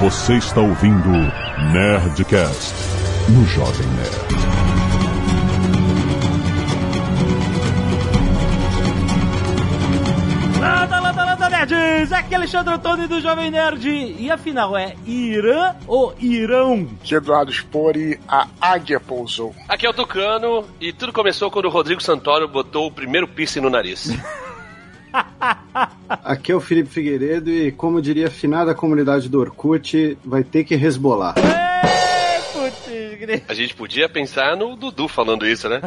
Você está ouvindo Nerdcast no Jovem Nerd. Landa, landa, landa, nerds! Aqui é Alexandre Antônio do Jovem Nerd. E afinal, é Irã ou Irão? Que Eduardo Spori, a águia pousou. Aqui é o Tucano e tudo começou quando o Rodrigo Santoro botou o primeiro piercing no nariz. Aqui é o Felipe Figueiredo e, como diria a finada comunidade do Orkut, vai ter que resbolar. Ei, putz. A gente podia pensar no Dudu falando isso, né?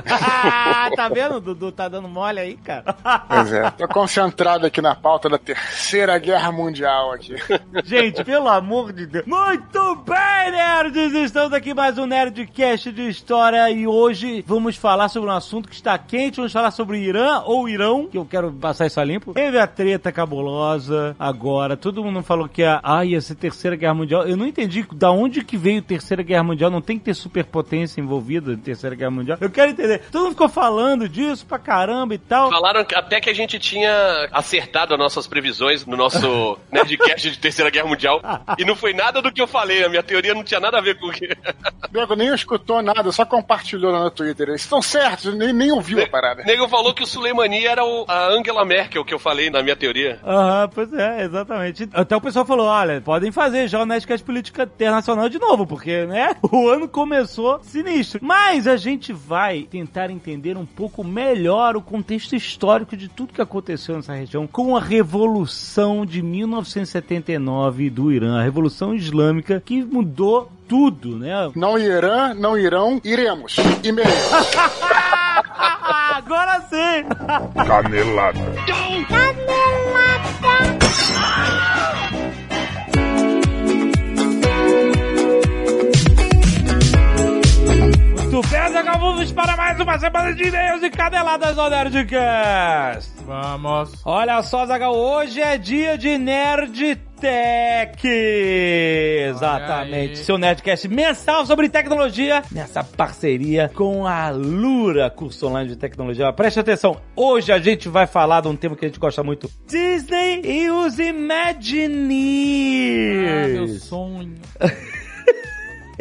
tá vendo? O Dudu tá dando mole aí, cara. Pois é, tô concentrado aqui na pauta da Terceira Guerra Mundial aqui. Gente, pelo amor de Deus. Muito bem, nerds! Estamos aqui mais um Nerdcast de História e hoje vamos falar sobre um assunto que está quente. Vamos falar sobre Irã ou Irão, que eu quero passar isso a limpo. Teve a treta cabulosa agora. Todo mundo falou que a, ah, ia ser Terceira Guerra Mundial. Eu não entendi da onde que veio Terceira Guerra Mundial. Não tem que ter superpotência envolvida em Terceira Guerra Mundial. Eu quero entender. Todo mundo ficou falando disso pra caramba e tal. Falaram que- até que a gente tinha acertado as nossas previsões no nosso Nerdcast de Terceira Guerra Mundial. E não foi nada do que eu falei. A minha teoria não tinha nada a ver com o que. Nego nem escutou nada, só compartilhou lá no Twitter. Eles estão certos, nem, nem ouviu a parada. O nego falou que o Suleimani era o- a Angela Merkel que eu falei na minha teoria. Aham, pois é, exatamente. Até o pessoal falou: olha, podem fazer já o Nerdcast Política Internacional de novo, porque, né, o ano começou sinistro. Mas a gente vai tentar entender um pouco melhor o contexto histórico de tudo que aconteceu nessa região com a Revolução de 1979 do Irã, a Revolução Islâmica que mudou tudo, né? Não irão, não irão, iremos. E-mail. Agora sim! Canelada. Muito agora vamos para mais uma semana de e-mails e caneladas do Nerdcast. Vamos. Olha só, Zagal, hoje é dia de Nerd Tech! Exatamente, seu Nerdcast mensal sobre tecnologia, nessa parceria com a Lura, curso online de tecnologia. Preste atenção, hoje a gente vai falar de um tema que a gente gosta muito: Disney e os Ah, Imagineers. meu sonho.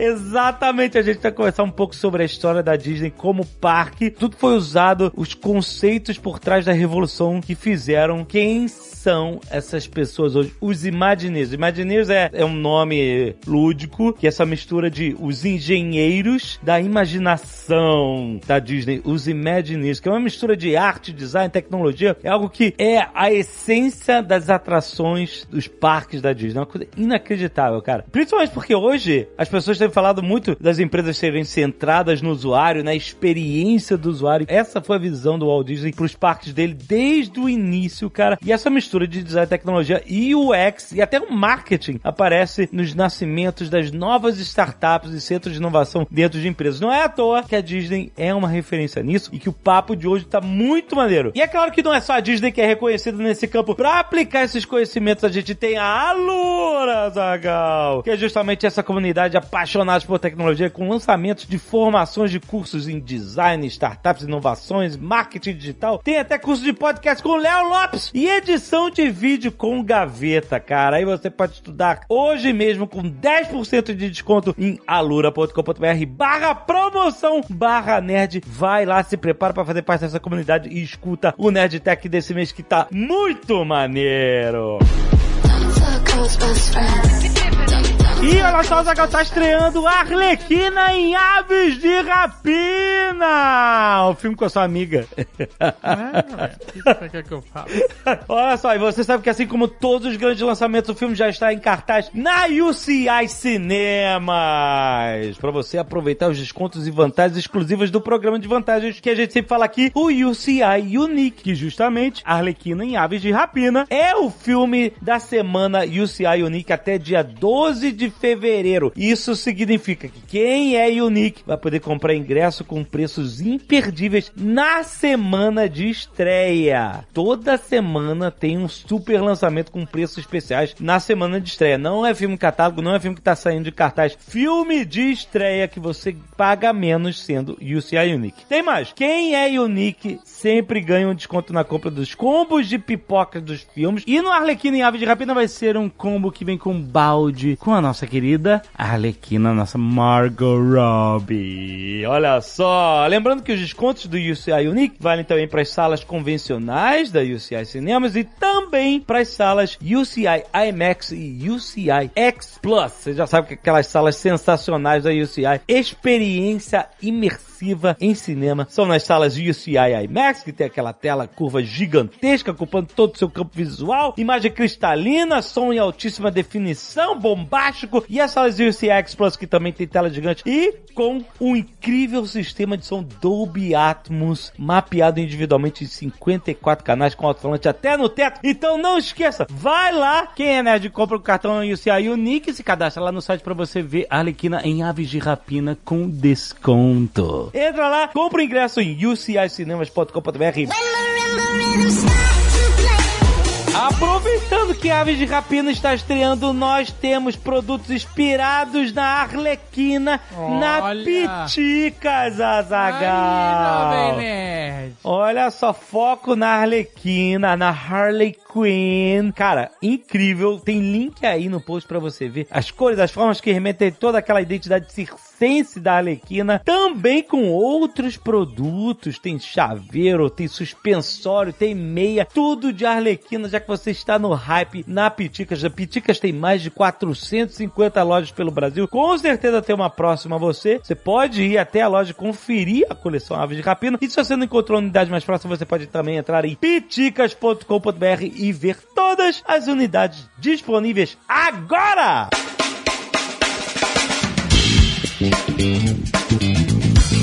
Exatamente, a gente vai conversar um pouco sobre a história da Disney como parque. Tudo foi usado, os conceitos por trás da revolução que fizeram. Quem são essas pessoas hoje? Os Imagineers. Imagineers é, é um nome lúdico, que é essa mistura de os engenheiros da imaginação da Disney. Os Imagineers, que é uma mistura de arte, design, tecnologia. É algo que é a essência das atrações dos parques da Disney. É uma coisa inacreditável, cara. Principalmente porque hoje as pessoas têm falado muito das empresas serem centradas no usuário, na experiência do usuário. Essa foi a visão do Walt Disney pros parques dele desde o início, cara. E essa mistura de design, tecnologia e UX e até o marketing aparece nos nascimentos das novas startups e centros de inovação dentro de empresas. Não é à toa que a Disney é uma referência nisso e que o papo de hoje tá muito maneiro. E é claro que não é só a Disney que é reconhecida nesse campo. Pra aplicar esses conhecimentos, a gente tem a Alura, Zagal, que é justamente essa comunidade apaixonada por tecnologia com lançamentos de formações de cursos em design, startups, inovações, marketing digital. Tem até curso de podcast com Léo Lopes e edição de vídeo com gaveta, cara. Aí você pode estudar hoje mesmo com 10% de desconto em alura.com.br barra promoção barra nerd. Vai lá, se prepara pra fazer parte dessa comunidade e escuta o Nerd Tech desse mês que tá muito maneiro. E olha só, o Zagal tá estreando Arlequina em Aves de Rapina! O filme com a sua amiga. É, velho. O que você quer que eu faça? Olha só, e você sabe que assim como todos os grandes lançamentos, o filme já está em cartaz na UCI Cinemas. Pra você aproveitar os descontos e vantagens exclusivas do programa de vantagens que a gente sempre fala aqui, o UCI Unique, que justamente Arlequina em Aves de Rapina é o filme da semana UCI Unique até dia 12 de fevereiro. Isso significa que quem é Unique vai poder comprar ingresso com preços imperdíveis na semana de estreia. Toda semana tem um super lançamento com preços especiais na semana de estreia. Não é filme catálogo, não é filme que tá saindo de cartaz. Filme de estreia que você paga menos sendo UCI Unique. Tem mais. Quem é Unique sempre ganha um desconto na compra dos combos de pipoca dos filmes. E no Arlequina em Ave de Rapina vai ser um combo que vem com balde com a nossa querida Arlequina, nossa Margot Robbie. Olha só. Lembrando que os descontos do UCI Unique valem também para as salas convencionais da UCI Cinemas e também para as salas UCI IMAX e UCI X Plus. Você já sabe que aquelas salas sensacionais da UCI, experiência imersiva em cinema, são nas salas UCI IMAX, que tem aquela tela curva gigantesca ocupando todo o seu campo visual, imagem cristalina, som em altíssima definição, bombástico, e as salas UCI X Plus, que também tem tela gigante, e com um incrível sistema de som Dolby Atmos, mapeado individualmente em 54 canais com alto-falante até no teto. Então não esqueça, vai lá, quem é nerd compra o cartão UCI Unique e se cadastra lá no site para você ver a Arlequina em Aves de Rapina com desconto. Entra lá, compra o ingresso em ucincinemas.com.br. Aproveitando que Aves de Rapina está estreando, nós temos produtos inspirados na Arlequina, na Olha. Piticas, Aí, Azagal. Jovem Nerd. Olha só, foco na Arlequina, na Harley Quinn. Cara, incrível. Tem link aí no post pra você ver as cores, as formas que remetem toda aquela identidade circense da Arlequina. Também com outros produtos. Tem chaveiro, tem suspensório, tem meia. Tudo de Arlequina, já que você está no hype na Piticas. A Piticas tem mais de 450 lojas pelo Brasil. Com certeza tem uma próxima a você. Você pode ir até a loja conferir a coleção Aves de Rapina. E se você não encontrou a unidade mais próxima, você pode também entrar em piticas.com.br e ver todas as unidades disponíveis agora!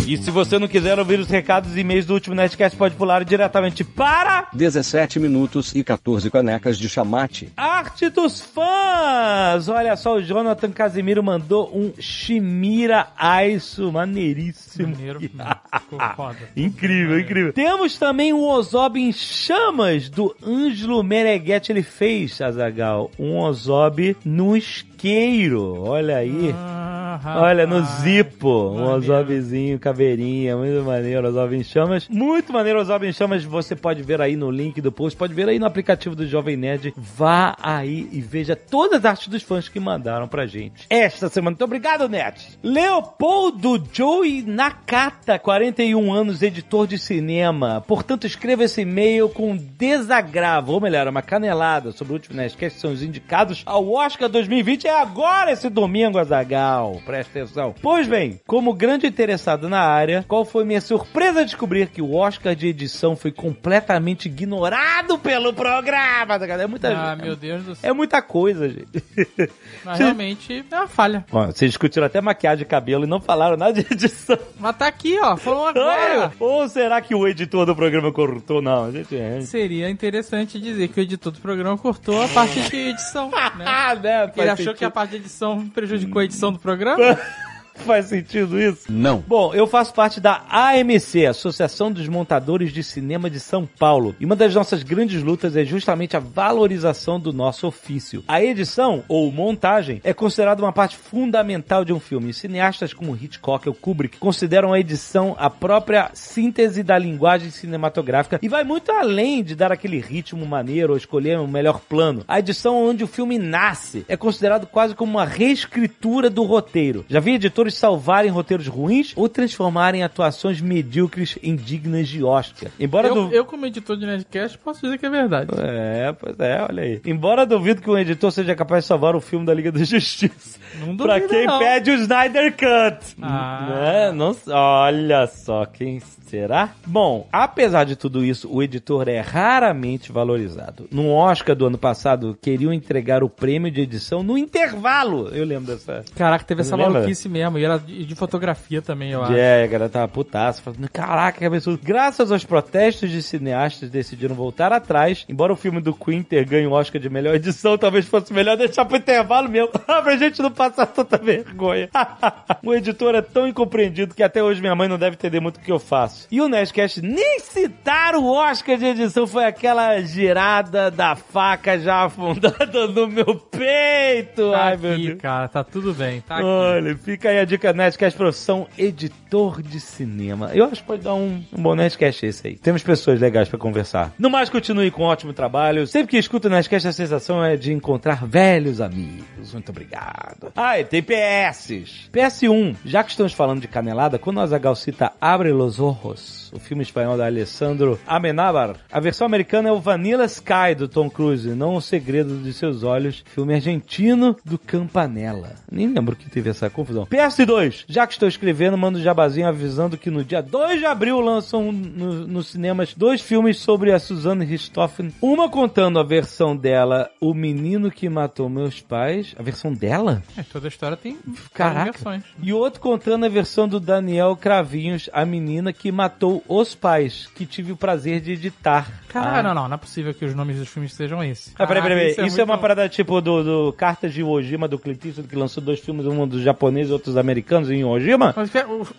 E se você não quiser ouvir os recados e e-mails do último Nerdcast, pode pular diretamente para 17 minutos e 14 canecas de chamate. Arte dos Fãs! Olha só, o Jonathan Casimiro mandou um Shimira Aiso maneiríssimo. Maneiro. Ficou foda. Incrível, incrível. Temos também um Ozob em chamas do Ângelo Meneghetti. Ele fez, Azagal, um Ozob no isqueiro. Olha aí. Ah, Olha, no. Zipo, um Maneiro. Ozobzinho, caveirinha, muito maneiro, Ozob em chamas. Muito maneiro, Ozob em chamas, você pode ver aí no link do post, pode ver aí no aplicativo do Jovem Nerd. Vá aí e veja todas as artes dos fãs que mandaram pra gente. Esta semana, muito obrigado, Nerd. Leopoldo Joey Nakata, 41 anos, editor de cinema. Portanto, escreva esse e-mail com desagravo, ou melhor, uma canelada sobre o último Nerdcast, que são os indicados ao Oscar 2020. É agora esse domingo, Azagal. Presta atenção. Pois bem, como grande interessado na área, qual foi minha surpresa descobrir que o Oscar de edição foi completamente ignorado pelo programa. É muita Ah, meu Deus do céu. É muita coisa, gente. Mas realmente é uma falha. Ó, vocês discutiram até maquiagem e cabelo e não falaram nada de edição. Mas tá aqui, ó. Falou agora. Ou será que o editor do programa cortou? Não, gente. É... Seria interessante dizer que o editor do programa cortou a parte de edição, né? Ah, né? Ele Faz achou que a parte de edição prejudicou a edição do programa? Faz sentido isso? Não. Bom, eu faço parte da AMC, Associação dos Montadores de Cinema de São Paulo. E uma das nossas grandes lutas é justamente a valorização do nosso ofício. A edição, ou montagem, é considerada uma parte fundamental de um filme. E cineastas como Hitchcock ou Kubrick consideram a edição a própria síntese da linguagem cinematográfica e vai muito além de dar aquele ritmo maneiro ou escolher o melhor plano. A edição onde o filme nasce é considerado quase como uma reescritura do roteiro. Já vi editores salvarem roteiros ruins ou transformarem atuações medíocres em dignas de Oscar. Embora Eu, du- eu, como editor de Nerdcast, posso dizer que é verdade. É, pois é, olha aí. Embora duvido que um editor seja capaz de salvar o filme da Liga da Justiça. Não pra duvido, quem não. pede o Snyder Cut. Ah. Né? Não, olha só, quem será? Bom, apesar de tudo isso, o editor é raramente valorizado. No Oscar do ano passado, queriam entregar o prêmio de edição no intervalo. Eu lembro dessa. Caraca, teve essa Lembra? maluquice mesmo. e era de, de fotografia também, eu acho. É, a galera tava putaça, falando, caraca, que absurdo. Graças aos protestos de cineastas, decidiram voltar atrás. Embora o filme do Queen ter ganho o Oscar de melhor edição, talvez fosse melhor deixar pro intervalo mesmo, pra gente não passar tanta vergonha. o editor é tão incompreendido que até hoje minha mãe não deve entender muito o que eu faço. E o Nerdcast nem citar o Oscar de edição foi aquela girada da faca já afundada no meu peito. Tá Ai, aqui, meu Deus. cara, tá tudo bem. Tá aqui. Olha, fica aí a dica Nerdcast Profissão Editor de Cinema. Eu acho que pode dar um, um bom Nerdcast esse aí. Temos pessoas legais pra conversar. No mais, continue com um ótimo trabalho. Sempre que escuto o Nerdcast, a sensação é de encontrar velhos amigos. Muito obrigado. Ah, e tem PS. PS1. Já que estamos falando de canelada, quando o Azagal cita Abre los Ojos, o filme espanhol da Alessandro Amenábar, a versão americana é o Vanilla Sky do Tom Cruise, não O Segredo de Seus Olhos, filme argentino do Campanella. Nem lembro que teve essa confusão. PS2. Já que estou escrevendo, mando um jabazinho avisando que no dia 2 de abril lançam no- nos cinemas dois filmes sobre a Suzanne Richthofen. Uma contando a versão dela, O Menino que Matou Meus Pais. A versão dela? É, toda a história tem Caraca. versões. E outro contando a versão do Daniel Cravinhos, a menina que matou os pais, que tive o prazer de editar. Caralho, Ah. não, não, não é possível que os nomes dos filmes sejam esses. Ah, peraí, peraí, peraí. Caraca, Isso, é, uma muito- parada tipo do, do Cartas de Iwo Ojima, do Clint Eastwood, que lançou dois filmes, um dos japoneses e outros americanos em Iwo Ojima?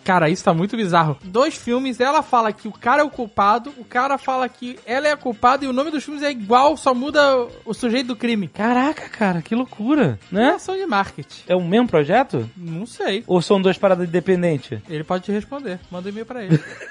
Cara, isso tá muito bizarro. Dois filmes, ela fala que o cara é o culpado, o cara fala que ela é a culpada e o nome dos filmes é igual, só muda o sujeito do crime. Caraca, cara, que loucura, né? Ação de marketing. É o mesmo projeto? Não sei. Ou são duas paradas independentes? Ele pode te responder. Manda um e-mail pra ele.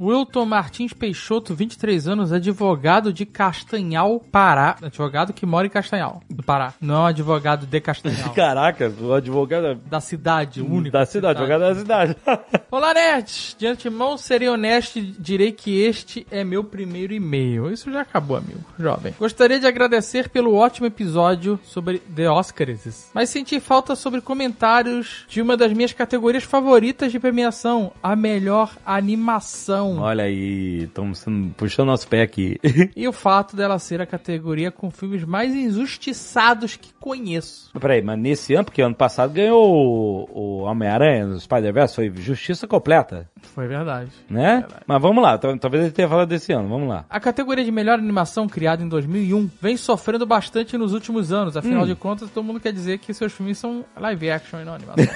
Wilton Martins Peixoto, 23 anos, advogado de Castanhal, Pará. Advogado que mora em Castanhal, do Pará. Não advogado de Castanhal. Caraca, o advogado da cidade, o único. da cidade, advogado da cidade. Olá, nerds! De antemão, serei honesto e direi que este é meu primeiro e-mail. Isso já acabou, amigo, jovem. Gostaria de agradecer pelo ótimo episódio sobre The Oscars, mas senti falta sobre comentários de uma das minhas categorias favoritas de premiação, a melhor animação. Olha aí, estamos puxando nosso pé aqui. E o fato dela ser a categoria com filmes mais injustiçados que conheço. Peraí, mas nesse ano, porque ano passado ganhou o, o Homem-Aranha no Spider-Verse, foi justiça completa, Foi verdade. né? Mas vamos lá, tal- talvez ele tenha falado desse ano, vamos lá. A categoria de melhor animação, criada em 2001, vem sofrendo bastante nos últimos anos. Afinal de contas, todo mundo quer dizer que seus filmes são live action e não animação.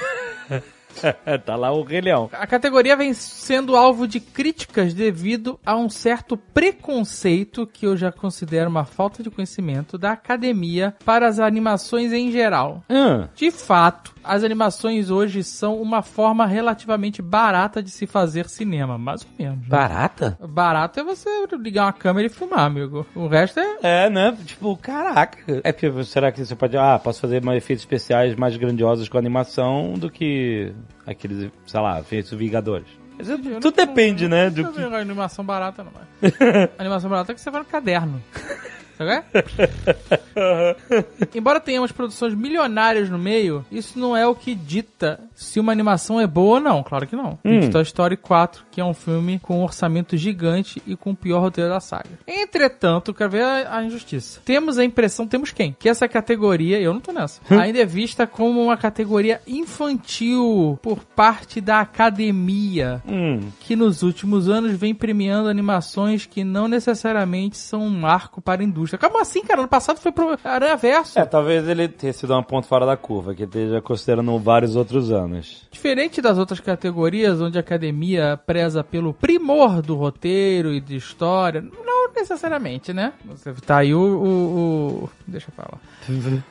tá lá o Rei Leão. A categoria vem sendo alvo de críticas devido a um certo preconceito que eu já considero uma falta de conhecimento da academia para as animações em geral. Hum, De fato, as animações hoje são uma forma relativamente barata de se fazer cinema, mais ou menos. né? barata? Barato é você ligar uma câmera e filmar, amigo. O resto é É, né? Tipo, caraca. É porque será que você pode. Ah, posso fazer mais efeitos especiais mais grandiosos com animação do que aqueles, sei lá, efeitos Vingadores. Eu Tudo não- depende, né? Não Do que... animação barata, não. Animação barata é que você vai no caderno. Sabe? Embora tenhamos produções milionárias no meio, isso não é o que dita se uma animação é boa ou não. Claro que não. Hum. Toy Story 4, que é um filme com um orçamento gigante e com o pior roteiro da saga. Entretanto, quero ver a, a injustiça. Temos a impressão, temos quem? Que essa categoria, eu não tô nessa, ainda é vista como uma categoria infantil por parte da academia Hum, que nos últimos anos vem premiando animações que não necessariamente são um marco para a indústria. Como assim, cara? No passado foi pro Aranha Verso. É, talvez ele tenha sido um ponto fora da curva, que esteja considerando vários outros anos. Diferente das outras categorias, onde a academia preza pelo primor do roteiro e de história, necessariamente, né? Você tá aí o. o- o- Deixa eu falar.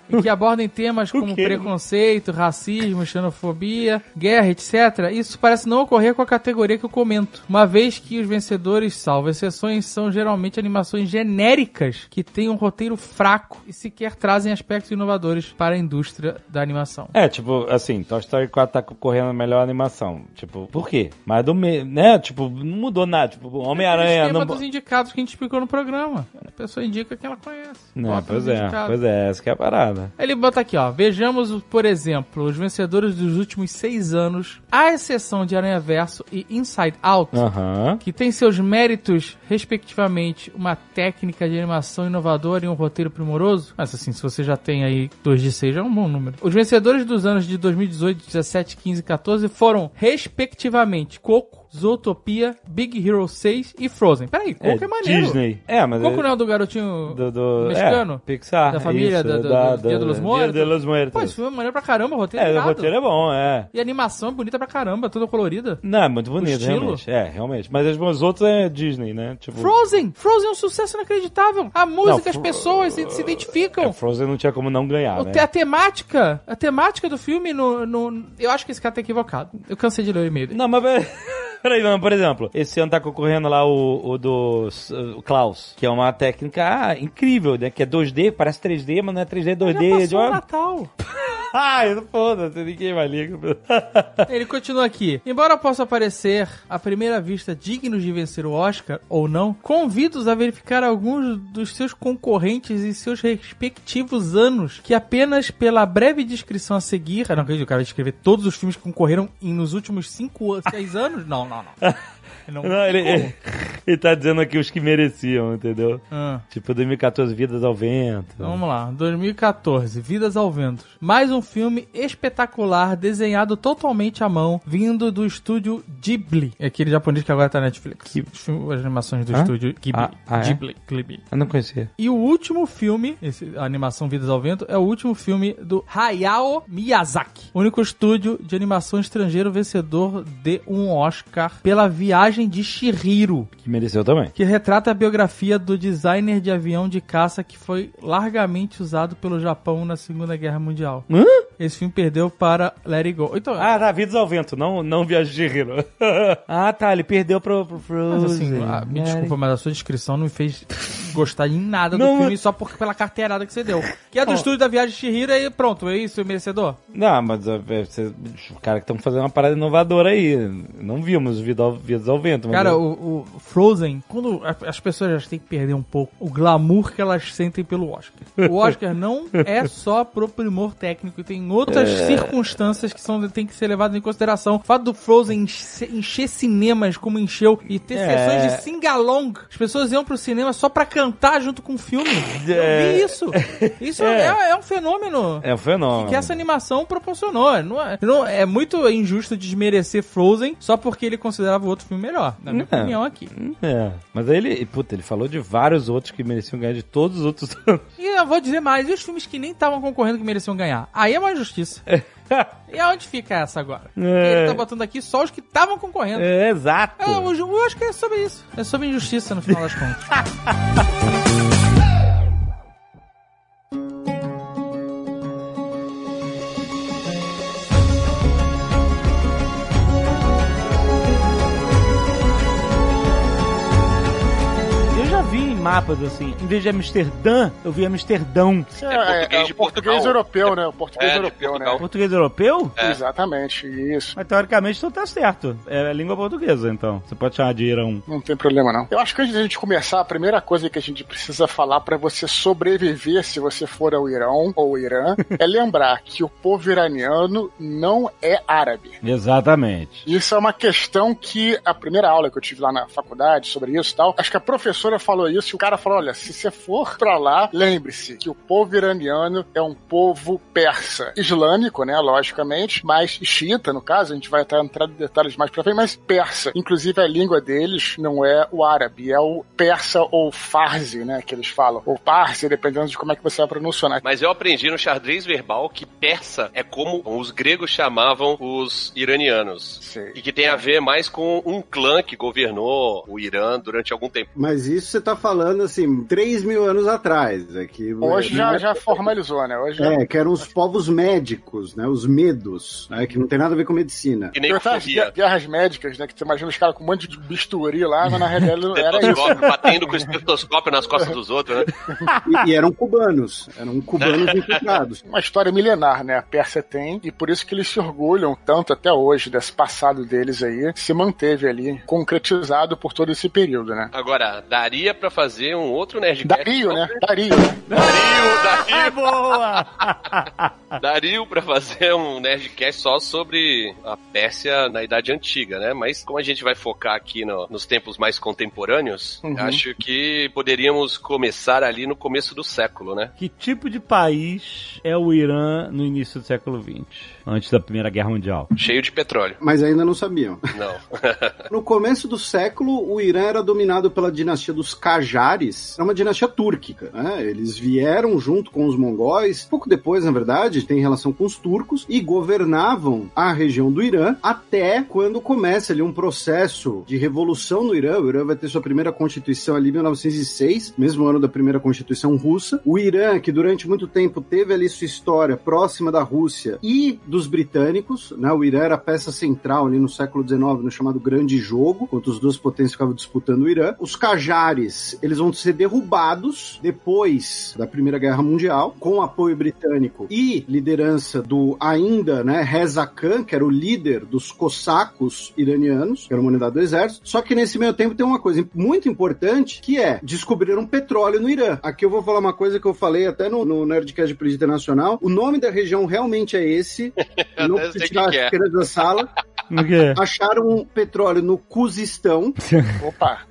E que abordem temas como preconceito, racismo, xenofobia, guerra, etc. Isso parece não ocorrer com a categoria que eu comento. Uma vez que os vencedores, salvo exceções, são geralmente animações genéricas que têm um roteiro fraco e sequer trazem aspectos inovadores para a indústria da animação. É, tipo, assim, Toy Story 4 tá concorrendo a melhor animação. Tipo, por quê? Mas do meio, né? Tipo, não mudou nada. Tipo, O Homem-Aranha. esquema Não... dos indicados que a gente explicou no programa. A pessoa indica quem ela conhece. Não, pois é, indicado. pois é, essa que é a parada. Ele bota aqui, ó. Vejamos, por exemplo, os vencedores dos últimos seis anos, à exceção de Aranha Verso e Inside Out, Aham. que tem seus méritos, respectivamente, uma técnica de animação inovadora e um roteiro primoroso. Mas assim, se você já tem aí 2 de 6, já é um bom número. Os vencedores dos anos de 2018, 17, 15 e 14 foram, respectivamente, Coco, Zootopia, Big Hero 6 e Frozen. Peraí, Coco é, maneiro. Disney. É, mas... Coco é- não é o do garotinho do, do mexicano? É, Pixar. Da família, isso, da- do- da- do Dia da- dos Muertos? Dia dos Muertos. Pô, esse filme é maneiro pra caramba, o roteiro É, o irado. roteiro é bom, é. E a animação é bonita pra caramba, toda colorida. Não, é muito bonito, realmente. É, realmente. Mas os outros é Disney, né? Tipo... Frozen! Frozen é um sucesso inacreditável. A música, Não, as pessoas se, se identificam. É, Frozen não tinha como não ganhar, O né? A temática, a temática do filme, no, no- eu acho que esse cara tá equivocado. Eu cansei de ler o e-mail. Não, mas... pera- Peraí, mano, por exemplo, esse ano tá concorrendo lá o, o do o Klaus, que é uma técnica ah, incrível, né? Que é 2D, parece 3D, mas não é 3D, é 2D. Já de passou uma- Natal. Ai, foda-se, ninguém vai ligar. Ele continua aqui. Embora possa parecer, à primeira vista, dignos de vencer o Oscar, ou não, convido-os a verificar alguns dos seus concorrentes em seus respectivos anos, que apenas pela breve descrição a seguir... Eu não acredito, o cara vai descrever todos os filmes que concorreram em, nos últimos 5, 6 anos? Não, não, não. Não, Não, ele, ele, ele tá dizendo aqui os que mereciam, entendeu? Ah. Tipo 2014, Vidas ao Vento. Vamos lá, 2014, Vidas ao Vento. Mais um filme espetacular, desenhado totalmente à mão, vindo do estúdio Ghibli. É aquele japonês que agora tá na Netflix. Ghibli. As animações do Hã? estúdio Ghibli. Ah, ah, é? Ghibli. Ghibli. Eu não conhecia. E o último filme, esse, a animação Vidas ao Vento, é o último filme do Hayao Miyazaki. Único estúdio de animação estrangeiro vencedor de um Oscar pela Viagem de Shihiro Que mereceu também. que retrata a biografia do designer de avião de caça que foi largamente usado pelo Japão na Segunda Guerra Mundial. Hã? Esse filme perdeu para Let It Go. Então, Ah, tá, Vidas ao Vento, não, não Viagem de Hero. ah, tá, ele perdeu pro, pro Frozen. mas assim, ah, me desculpa, mas a sua descrição não me fez gostar em nada do Não, filme mas- só por, pela carteirada que você deu. Que é do estúdio da Viagem de Shihiro e pronto, é isso, é merecedor? Não, mas é, cê- os caras que estão fazendo uma parada inovadora aí. Não vimos Vidas ao Vento. Cara, o, o Frozen, quando a- as pessoas já têm que perder um pouco o glamour que elas sentem pelo Oscar. O Oscar não é só pro primor técnico, tem outras É. circunstâncias que são, tem que ser levadas em consideração. O fato do Frozen encher, encher cinemas como encheu e ter É. sessões de sing-along. As pessoas iam pro cinema só pra cantar junto com o filme. Eu É. vi isso. Isso é, É. é um fenômeno É um fenômeno. que essa animação proporcionou. Não é, não- é muito injusto desmerecer Frozen só porque ele considerava o outro filme melhor, na minha É. opinião aqui. É, mas aí ele, puta, ele falou de vários outros que mereciam ganhar de todos os outros anos. E eu vou dizer mais, e os filmes que nem estavam concorrendo que mereciam ganhar? Aí é uma injustiça. E aonde fica essa agora? É. Ele tá botando aqui só os que estavam concorrendo. É, exato. É, ju- eu acho que é sobre isso. É sobre injustiça no final das contas. mapas assim, em vez de Amsterdã, eu vi Amsterdão. É, é, português é de o português europeu, né? O português É, europeu, né? Português europeu? Exatamente, isso. Mas teoricamente tu tá certo. É a língua portuguesa, então. Você pode chamar de Irão. Não tem problema, não. Eu acho que antes da gente começar, a primeira coisa que a gente precisa falar pra você sobreviver se você for ao Irão ou Irã é lembrar que o povo iraniano não é árabe. Exatamente. Isso é uma questão que a primeira aula que eu tive lá na faculdade sobre isso e tal, acho que a professora falou isso o cara falou: olha, se você for pra lá, lembre-se que o povo iraniano é um povo persa. Islâmico, né? Logicamente, mas xiita, no caso, a gente vai até entrar em detalhes mais pra frente, mas persa. Inclusive a língua deles não é o árabe, é o persa ou farsi, né? Que eles falam. Ou parsi, dependendo de como é que você vai pronunciar. Mas eu aprendi no xadrez verbal que persa é como os gregos chamavam os iranianos. Sei. E que tem a ver mais com um clã que governou o Irã durante algum tempo. Mas isso você tá falando assim, 3 mil anos atrás. É que, Hoje já, é- já formalizou, né? Hoje já É, que eram os povos médicos, né? Os medos, né? Que não tem nada a ver com medicina. Que nem corria. guerras médicas, né? Que você imagina os caras com um monte de bisturi lá, mas na realidade não era isso. Batendo com o estetoscópio nas costas dos outros, né? E, e eram cubanos, eram cubanos infiltrados. Uma história milenar, né? A Pérsia tem, e por isso que eles se orgulham tanto até hoje desse passado deles aí, se manteve ali concretizado por todo esse período, né? Agora, daria pra fazer fazer um outro Nerdcast. Dario, né? Dario, né? Dario, É Dario, boa! Dario pra fazer um Nerdcast só sobre a Pérsia na Idade Antiga, né? Mas como a gente vai focar aqui no- nos tempos mais contemporâneos, Uhum. acho que poderíamos começar ali no começo do século, né? que tipo de país é o Irã no início do século XX? Antes da Primeira Guerra Mundial? Cheio de petróleo. Mas ainda não sabiam. Não. No começo do século, o Irã era dominado pela dinastia dos Era uma dinastia túrquica, né? Eles vieram junto com os mongóis, pouco depois, na verdade, tem relação com os turcos, e governavam a região do Irã até quando começa ali um processo de revolução no Irã. O Irã vai ter sua primeira constituição ali em 1906, mesmo ano da primeira constituição russa. O Irã, que durante muito tempo teve ali sua história próxima da Rússia e dos britânicos, né? O Irã era a peça central ali no século XIX, no chamado Grande Jogo, quando as duas potências ficavam disputando o Irã. Os Qajares, eles vão ser derrubados depois da Primeira Guerra Mundial, com apoio britânico e liderança do ainda, né, Reza Khan, que era o líder dos cossacos iranianos, que era uma unidade do exército. Só que nesse meio tempo tem uma coisa muito importante, que é descobriram petróleo no Irã. Aqui eu vou falar uma coisa que eu falei até no, no Nerdcast de Política Internacional. O nome da região realmente é esse. Eu não preciso tirar que é. da sala. O quê? Acharam um petróleo no Cuzistão Opa,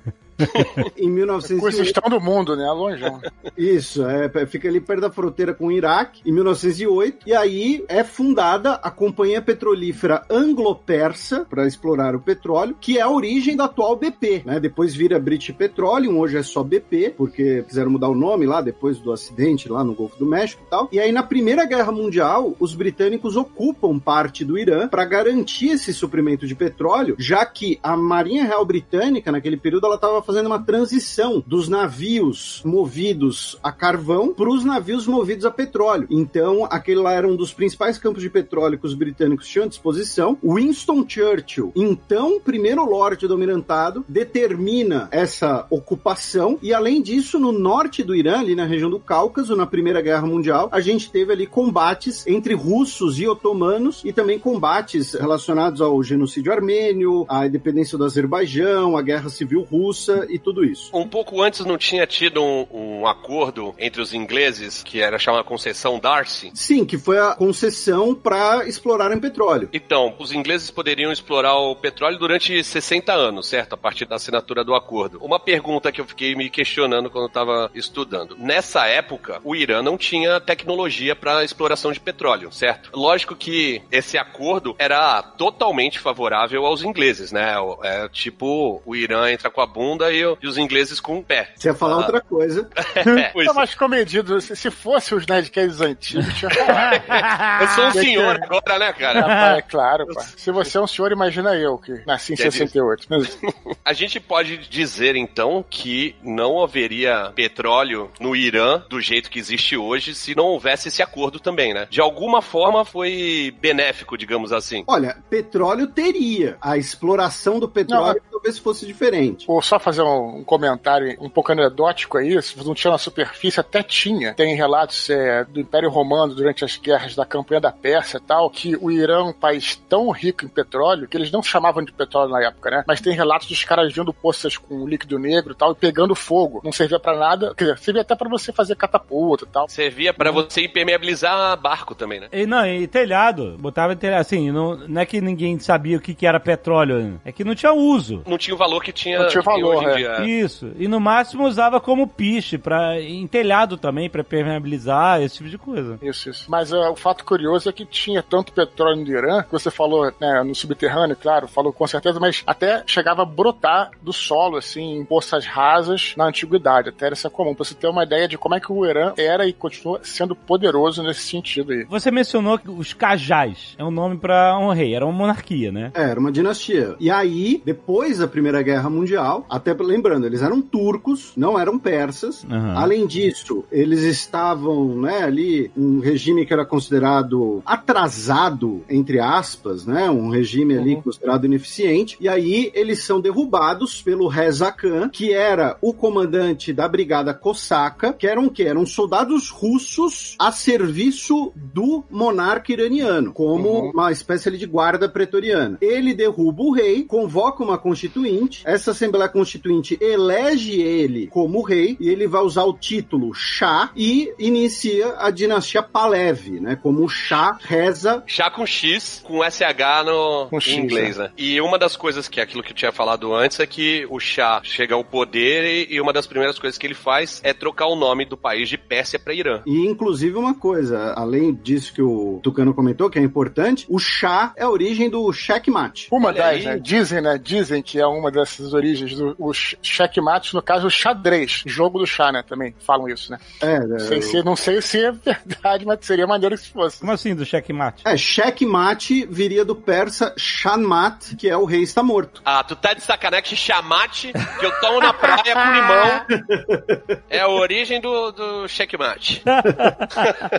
em 1908. Cuzistão do mundo, né? Longeão. Isso, é, fica ali perto da fronteira com o Iraque, em 1908. E aí é fundada a Companhia Petrolífera Anglo-Persa para explorar o petróleo, que é a origem da atual BP. Né? Depois vira British Petroleum, hoje é só BP, porque quiseram mudar o nome lá depois do acidente lá no Golfo do México e tal. E aí na Primeira Guerra Mundial, os britânicos ocupam parte do Irã para garantir esse suprimento de petróleo, já que a Marinha Real Britânica, naquele período, ela estava fazendo uma transição dos navios movidos a carvão para os navios movidos a petróleo. Então, aquele lá era um dos principais campos de petróleo que os britânicos tinham à disposição. Winston Churchill, então primeiro Lorde do Almirantado, determina essa ocupação e, além disso, no norte do Irã, ali na região do Cáucaso, na Primeira Guerra Mundial, a gente teve ali combates entre russos e otomanos e também combates relacionados ao genocídio armênio, à independência do Azerbaijão, à Guerra Civil Russa e tudo isso. Um pouco antes não tinha tido um, um acordo entre os ingleses, que era chamada concessão Darcy? Sim, que foi a concessão para explorarem petróleo. Então, os ingleses poderiam explorar o petróleo durante 60 anos, certo? A partir da assinatura do acordo. Uma pergunta que eu fiquei me questionando quando eu estava estudando. Nessa época, o Irã não tinha tecnologia para exploração de petróleo, certo? Lógico que esse acordo era totalmente favorável aos ingleses, né? É tipo, o Irã entra com a bunda e, e os ingleses com o pé. Você ia falar Ah. outra coisa. Pois Tá mais comedido. Se, se fosse os Nerdcasts antigos, tinha eu sou um que- senhor agora, né, cara? Rapaz, é claro, pá. Se você é um senhor, imagina eu, que nasci em Quer 68. Mas, A gente pode dizer então que não haveria petróleo no Irã do jeito que existe hoje se não houvesse esse acordo também, né? De alguma forma foi benéfico, digamos assim. Olha, petróleo teria. A exploração do petróleo talvez fosse diferente. Vou só fazer um, um comentário um pouco anedótico aí. Se não tinha na superfície, até tinha. Tem relatos é, do Império Romano durante as guerras da campanha da Pérsia e tal, que o Irã é um país tão rico em petróleo que eles não chamavam de petróleo na época, né? Mas tem relatos dos caras vendo poças com líquido negro e tal e pegando fogo. Não servia pra nada. Quer dizer, servia até pra você fazer catapulta e tal. Servia pra você impermeabilizar barco também, né? E não, e telhado. Botava telhado. Assim, não, não é que ninguém sabia o que, que era petróleo. É que não tinha uso. Não tinha o valor que tinha, Não tinha valor, hoje em dia. Isso. E no máximo usava como piche, pra, em telhado também, pra permeabilizar, esse tipo de coisa. Isso, isso. Mas ah, o fato curioso é que tinha tanto petróleo no Irã, que você falou, né, no subterrâneo, claro, falou com certeza, mas até chegava a brotar do solo, assim, em poças rasas na antiguidade. Até era isso comum, pra você ter uma ideia de como é que o Irã era e continua sendo poderoso nesse sentido aí. Você mencionou que os cajás. É um nome pra um rei. Era uma monarquia, né? É, era uma dinastia. E aí, depois da Primeira Guerra Mundial, até lembrando, eles eram turcos, não eram persas. Aham. Além disso, eles estavam, né, ali, um regime que era considerado atrasado, entre aspas, né, um regime ali Uhum. considerado ineficiente. E aí, eles são derrubados pelo Reza Khan, que era o comandante da brigada cosaca, que eram o quê? Eram soldados russos a serviço do monarca iraniano, como Uhum. uma espécie ali de guarda pretoriana. Ele derruba o rei, convoca uma Constituinte. Essa Assembleia Constituinte elege ele como rei e ele vai usar o título Shah e inicia a dinastia Pahlavi, né? Como Shah reza. Chá com X, com SH no Com X, inglês, né? E uma das coisas que é aquilo que eu tinha falado antes é que o Chá chega ao poder e, e uma das primeiras coisas que ele faz é trocar o nome do país de Pérsia para Irã. E inclusive uma coisa, além disso que o Tucano comentou, que é importante, o Shah é a origem do checkmate. Uma Olha das, aí. né? Dizem, né? Dizem que é uma dessas origens do o ch- checkmate, no caso, o xadrez. Jogo do chá, né? Também falam isso, né? É, Não sei se, não sei se é verdade, mas seria maneiro que fosse. Como assim, do checkmate? é, checkmate viria do persa Shanmat, que é o rei está morto. Ah, tu tá de sacanagem chamate que eu tomo na praia com limão é a origem do, do checkmate.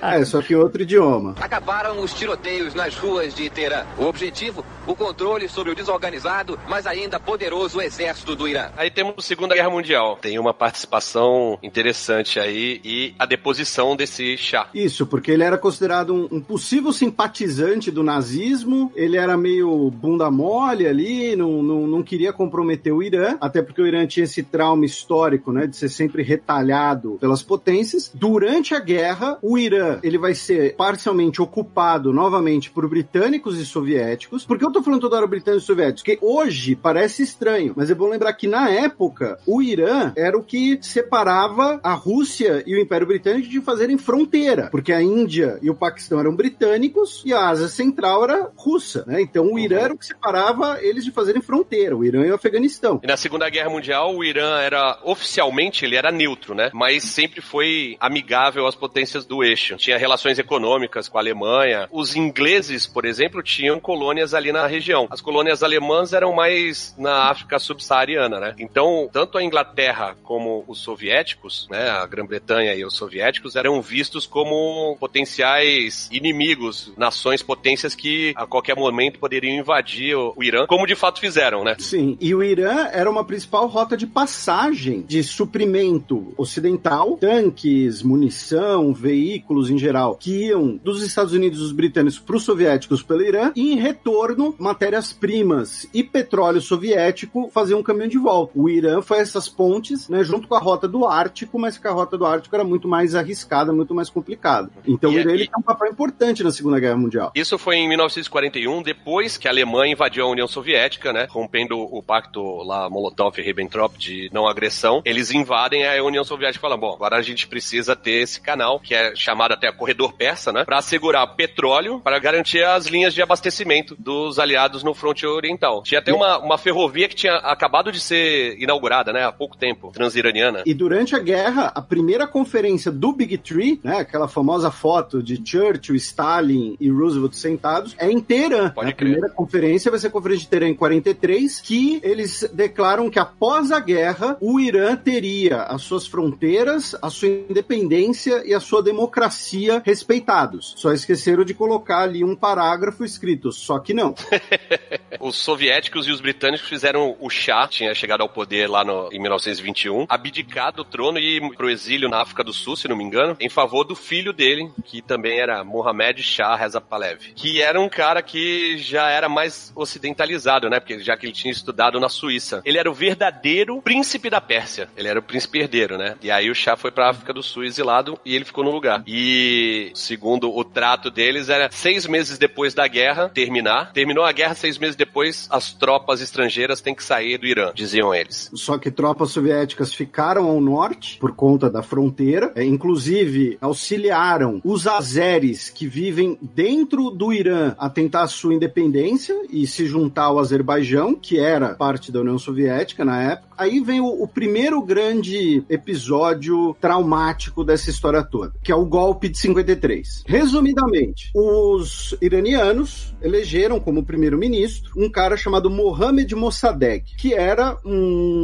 É, só que em outro idioma. Acabaram os tiroteios nas ruas de Teherã. O objetivo, o controle sobre o desorganizado, mas ainda poderoso exército do Irã. Aí temos a Segunda Guerra Mundial. Tem uma participação interessante aí e a deposição desse chá. Isso, porque ele era considerado um, um possível simpatizante do nazismo, ele era meio bunda mole ali, não, não, não queria comprometer o Irã, até porque o Irã tinha esse trauma histórico, né, de ser sempre retalhado pelas potências. Durante a guerra, o Irã, ele vai ser parcialmente ocupado novamente por britânicos e soviéticos. Por que eu tô falando toda hora britânicos e soviéticos? Porque hoje parece estranho, mas é bom lembrar que na época, o Irã era o que separava a Rússia e o Império Britânico de fazerem fronteira, porque a Índia e o Paquistão eram britânicos e a Ásia Central era russa, né? Então o Irã era o que separava eles de fazerem fronteira, o Irã e o Afeganistão. E na Segunda Guerra Mundial, o Irã era, oficialmente, ele era neutro, né? Mas sempre foi amigável às potências do eixo. Tinha relações econômicas com a Alemanha. Os ingleses, por exemplo, tinham colônias ali na região. As colônias alemãs eram mais na África subsaariana, né? Então, tanto a Inglaterra como os soviéticos, né? A Grã-Bretanha e os soviéticos eram vistos como potenciais inimigos, nações potências que a qualquer momento poderiam invadir o, o Irã, como de fato fizeram, né? Sim, e o Irã era uma principal rota de passagem de suprimento ocidental, tanques, munição, veículos em geral, que iam dos Estados Unidos dos britânicos para os soviéticos pelo Irã, e em retorno, matérias-primas e petróleo soviético faziam um caminho de volta. O Irã foi essas pontes, né, junto com a rota do Ártico, mas que a rota do Ártico era muito mais arriscada, muito mais complicada. Então E o Irã aí- ele tem um papel importante na Segunda Guerra Mundial. Isso foi em 1941, depois que a Alemanha invadiu a União Soviética, né? Rompendo o pacto lá Molotov-Ribbentrop de não agressão. Eles invadem a União Soviética e falam: bom, agora a gente precisa ter esse canal, que é chamado até Corredor Persa, né? Pra assegurar petróleo, para garantir as linhas de abastecimento dos aliados no fronte oriental. Tinha até uma, uma ferrovia que tinha acabado de ser inaugurada, né? Há pouco tempo, transiraniana. E durante a guerra, a primeira conferência do Big Three, né, aquela famosa foto de Churchill, Stalin e Roosevelt sentados, é em Teherã. Pode a crer. primeira conferência vai ser a Conferência de Teherã em 43, que eles declaram que após a guerra, o Irã teria as suas fronteiras, a sua independência e a sua democracia respeitados. Só esqueceram de colocar ali um parágrafo escrito, só que não. Os soviéticos e os britânicos fizeram o Shah, tinha chegado ao poder lá no, em 1921, abdicar do trono e ir pro exílio na África do Sul, se não me engano, em favor do filho dele, que também era Mohammed Shah Reza Pahlavi, que era um cara que já era mais ocidentalizado, né? Porque já que ele tinha estudado na Suíça. Ele era o verdadeiro príncipe da Pérsia. Ele era o príncipe herdeiro, né? E aí o Shah foi pra África do Sul exilado e ele ficou no lugar. E segundo o trato deles, era seis meses depois da guerra terminar. Terminou a guerra, seis meses depois, as tropas estrangeiras têm que sair do Irã, diziam eles. Só que tropas soviéticas ficaram ao norte por conta da fronteira, é, inclusive auxiliaram os azeres que vivem dentro do Irã a tentar a sua independência e se juntar ao Azerbaijão, que era parte da União Soviética na época. Aí vem o, o primeiro grande episódio traumático dessa história toda, que é o golpe de 53. Resumidamente, os iranianos elegeram como primeiro-ministro um cara chamado Mohammad Mossadegh, que era um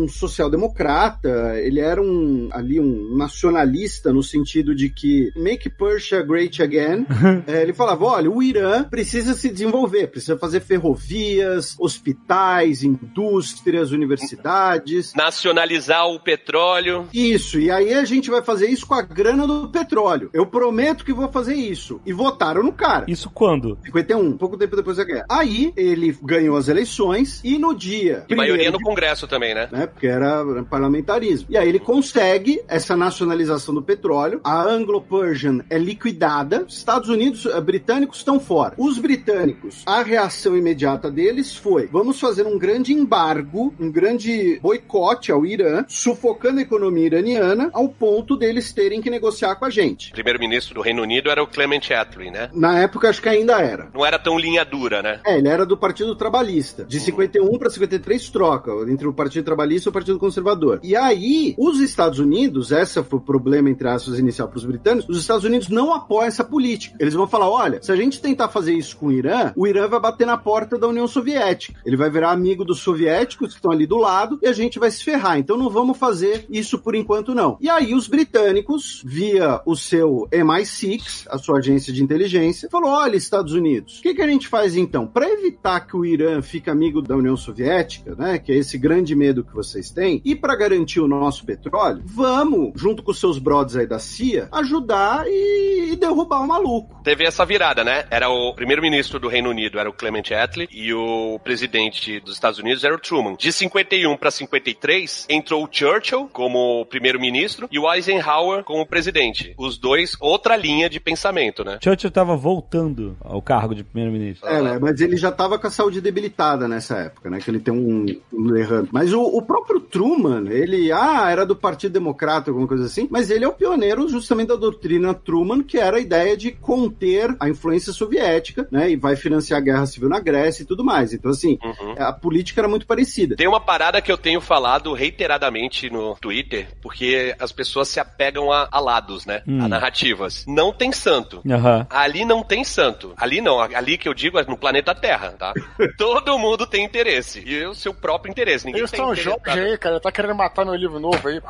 social-democrata, ele era um ali um nacionalista no sentido de que make Persia great again. É, ele falava, olha, o Irã precisa se desenvolver, precisa fazer ferrovias, hospitais, indústrias, universidades. Nacionalizar o petróleo. Isso, e aí a gente vai fazer isso com a grana do petróleo. Eu prometo que vou fazer isso. E votaram no cara. Isso quando? 51, pouco tempo depois da guerra. Aí ele ganhou as eleições e no dia. E maioria no Congresso também, né? né? Porque era parlamentarismo. E aí ele consegue essa nacionalização do petróleo. A Anglo-Persian é liquidada. Estados Unidos, eh, britânicos estão fora. Os britânicos, a reação imediata deles foi: vamos fazer um grande embargo, um grande boicote ao Irã, sufocando a economia iraniana ao ponto deles terem que negociar com a gente. Primeiro-ministro do Reino Unido era o Clement Attlee, né? Na época, acho que ainda era. Não era tão linha dura, né? É, ele era do Partido Trabalhista. De 51 para 53 troca entre o Partido Trabalhista e o Partido Conservador. E aí, os Estados Unidos, essa foi o problema entre aspas inicial para os britânicos, os Estados Unidos não apoiam essa política. Eles vão falar, olha, se a gente tentar fazer isso com o Irã, o Irã vai bater na porta da União Soviética. Ele vai virar amigo dos soviéticos que estão ali do lado e a gente vai se ferrar. Então não vamos fazer isso por enquanto não. E aí os britânicos, via o seu MI6, a sua agência de inteligência, falou, olha, Estados Unidos, o que, que a gente faz então? Para evitar que o Irã fique amigo da União Soviética, né, que é esse grande medo que vocês têm, e para garantir o nosso petróleo, vamos, junto com os seus brothers aí da CIA, ajudar e, e derrubar o maluco. Teve essa virada, né? Era o primeiro-ministro do Reino Unido, era o Clement Attlee, e o presidente dos Estados Unidos era o Truman. De 51 para 53, entrou o Churchill como primeiro-ministro e o Eisenhower como presidente. Os dois, outra linha de pensamento, né? Churchill tava voltando ao cargo de primeiro-ministro. É, né, mas ele já tava com a saúde debilitada nessa época, né? Que ele tem um, um errando. Mas o, o próprio Truman, ele, ah, era do Partido Democrata, alguma coisa assim, mas ele é o pioneiro justamente da doutrina Truman, que era a ideia de conter a influência soviética, né? E vai financiar a guerra civil na Grécia e tudo mais. Então, assim, Uhum. a política era muito parecida. Tem uma parada que eu tenho falado reiteradamente no Twitter, porque as pessoas se apegam a, a lados, né? Hum. A narrativas. Não tem santo. Aham. Ali não tem santo. Ali não. Ali que eu digo é no planeta Terra, tá? Todo mundo tem interesse. E o seu próprio interesse. Ninguém tem São Jorge aí, cara. Tá querendo matar meu livro novo aí.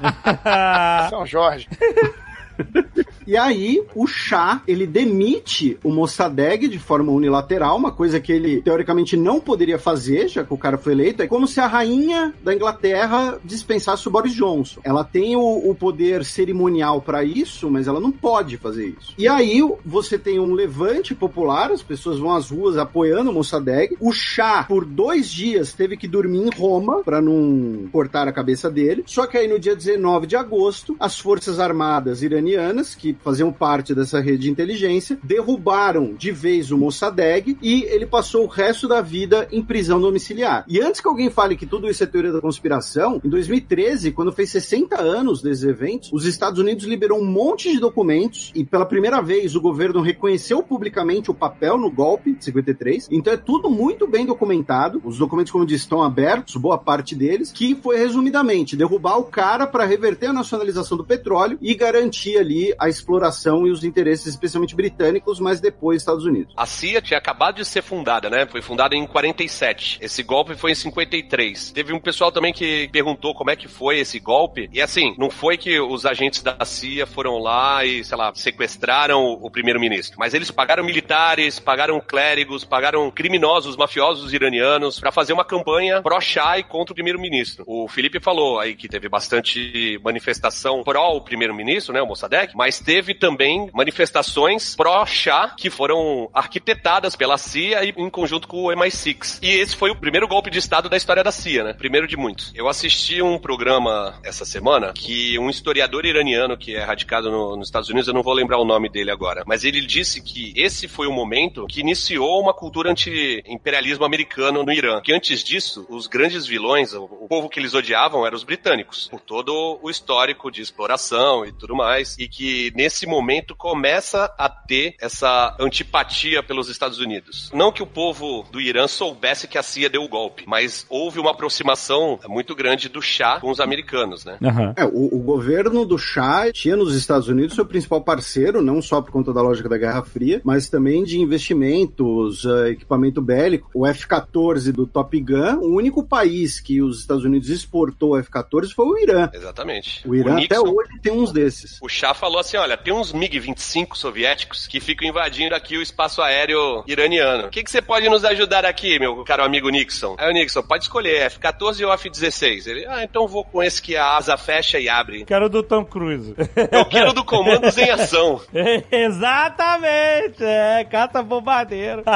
São Jorge. E aí, o Shah, ele demite o Mossadegh de forma unilateral, uma coisa que ele, teoricamente, não poderia fazer, já que o cara foi eleito. É como se a rainha da Inglaterra dispensasse o Boris Johnson. Ela tem o, o poder cerimonial para isso, mas ela não pode fazer isso. E aí, você tem um levante popular, as pessoas vão às ruas apoiando o Mossadegh. O Shah, por dois dias, teve que dormir em Roma para não cortar a cabeça dele. Só que aí, no dia 19 de agosto, as Forças Armadas iranianas, que faziam parte dessa rede de inteligência, derrubaram de vez o Mossadegh e ele passou o resto da vida em prisão domiciliar. E antes que alguém fale que tudo isso é teoria da conspiração, em 2013, quando fez 60 anos desses eventos, os Estados Unidos liberou um monte de documentos e pela primeira vez o governo reconheceu publicamente o papel no golpe de 53. Então é tudo muito bem documentado. Os documentos, como disse, estão abertos, boa parte deles, que foi resumidamente derrubar o cara para reverter a nacionalização do petróleo e garantir ali a exploração e os interesses, especialmente britânicos, mas depois Estados Unidos. A CIA tinha acabado de ser fundada, né? Foi fundada em 47. Esse golpe foi em 53. Teve um pessoal também que perguntou como é que foi esse golpe. E assim, não foi que os agentes da CIA foram lá e, sei lá, sequestraram o primeiro-ministro. Mas eles pagaram militares, pagaram clérigos, pagaram criminosos, mafiosos iranianos para fazer uma campanha pró-Shah e contra o primeiro-ministro. O Felipe falou aí que teve bastante manifestação pró o primeiro-ministro, né, o Mossadegh, mas teve também manifestações pró-Shah que foram arquitetadas pela CIA e em conjunto com o MI6. E esse foi o primeiro golpe de Estado da história da CIA, né? Primeiro de muitos. Eu assisti um programa essa semana que um historiador iraniano que é radicado no- nos Estados Unidos, eu não vou lembrar o nome dele agora, mas ele disse que esse foi o momento que iniciou uma cultura anti-imperialismo americano no Irã. Que antes disso, os grandes vilões, o, o povo que eles odiavam eram os britânicos, por todo o histórico de exploração e tudo mais, e que nesse momento começa a ter essa antipatia pelos Estados Unidos. Não que o povo do Irã soubesse que a CIA deu o golpe, mas houve uma aproximação muito grande do Shah com os americanos, né? Aham. É, o, o governo do Shah tinha nos Estados Unidos seu principal parceiro, não só por conta da lógica da Guerra Fria, mas também de investimentos, eh, equipamento bélico. O F-14 do Top Gun, o único país que os Estados Unidos exportou o F-14 foi o Irã. Exatamente. O Irã até Nixon- hoje tem uns desses. O Shah falou assim: olha, olha, tem uns MiG-25 soviéticos que ficam invadindo aqui o espaço aéreo iraniano. O que, que você pode nos ajudar aqui, meu caro amigo Nixon? Aí o Nixon, pode escolher F-14 ou F-16. Ele, ah, então vou com esse que a asa fecha e abre. Quero do Tom Cruise. Eu quero do Comandos em Ação. Exatamente, é, caça bombardeiro.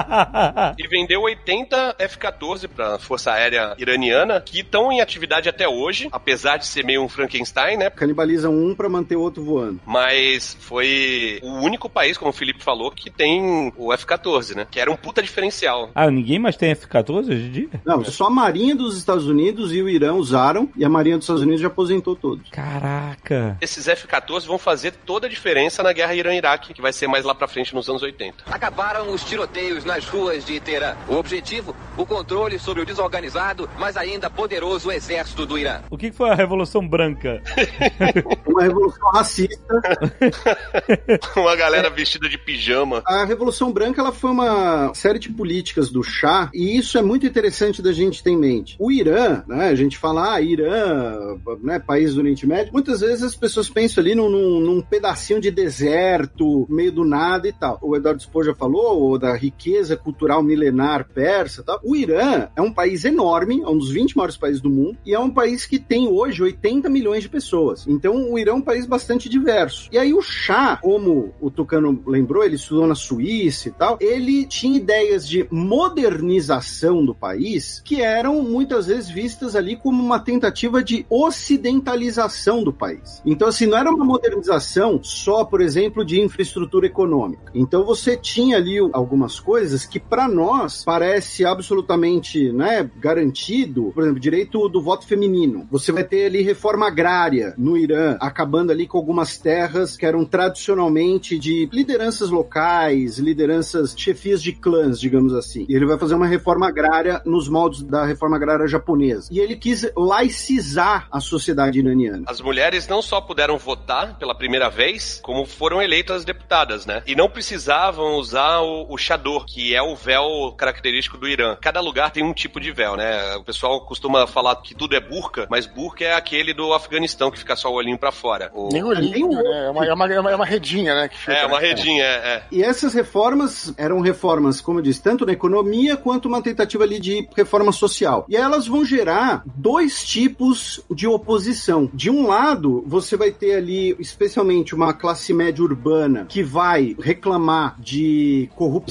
E vendeu 80 F-14 pra Força Aérea Iraniana, que estão em atividade até hoje, apesar de ser meio um Frankenstein, né? Canibalizam um pra manter o outro voando. Mas foi o único país, como o Felipe falou, que tem o F-14, né? Que era um puta diferencial. ah, ninguém mais tem F-14 hoje em dia? Não, só a Marinha dos Estados Unidos e o Irã usaram, e a Marinha dos Estados Unidos já aposentou todos. Caraca. Esses F-14 vão fazer toda a diferença na guerra Irã-Iraque, que vai ser mais lá pra frente nos anos 80. Acabaram os tiroteios nas ruas de Teherã. O objetivo, o controle sobre o desorganizado, mas ainda poderoso exército do Irã. O que que foi a Revolução Branca? Uma revolução racista. Uma galera vestida de pijama. A Revolução Branca ela foi uma série de políticas do chá, e isso é muito interessante da gente ter em mente. O Irã, né, a gente fala, ah, Irã, né, país do Oriente Médio, muitas vezes as pessoas pensam ali num, num, num pedacinho de deserto, meio do nada e tal. O Eduardo Spor já falou, ou da riqueza cultural milenar persa e tal. O Irã é um país enorme, é um dos 20 maiores países do mundo, e é um país que tem hoje 80 milhões de pessoas. Então o Irã é um país bastante diverso. E aí o chá, como o Tucano lembrou, ele estudou na Suíça e tal, ele tinha ideias de modernização do país que eram muitas vezes vistas ali como uma tentativa de ocidentalização do país. Então, assim, não era uma modernização só, por exemplo, de infraestrutura econômica. Então, você tinha ali algumas coisas que, para nós, parece absolutamente né, garantido. Por exemplo, direito do voto feminino. Você vai ter ali reforma agrária no Irã, acabando ali com algumas terras que eram tradicionalmente de lideranças locais, lideranças, chefias de clãs, digamos assim. E ele vai fazer uma reforma agrária nos moldes da reforma agrária japonesa. E ele quis laicizar a sociedade iraniana. As mulheres não só puderam votar pela primeira vez, como foram eleitas deputadas, né? E não precisavam usar o, o chador, que é o véu característico do Irã. Cada lugar tem um tipo de véu, né? O pessoal costuma falar que tudo é burca, mas burca é aquele do Afeganistão, que fica só o olhinho pra fora. O... Nem olhinho, Nem o- né? É uma, é, uma, é uma- é uma redinha, né? Que fica, É, uma né? redinha, é. é. E essas reformas eram reformas, como eu disse, tanto na economia quanto uma tentativa ali de reforma social. E elas vão gerar dois tipos de oposição. De um lado, você vai ter ali, especialmente, uma classe média urbana que vai reclamar de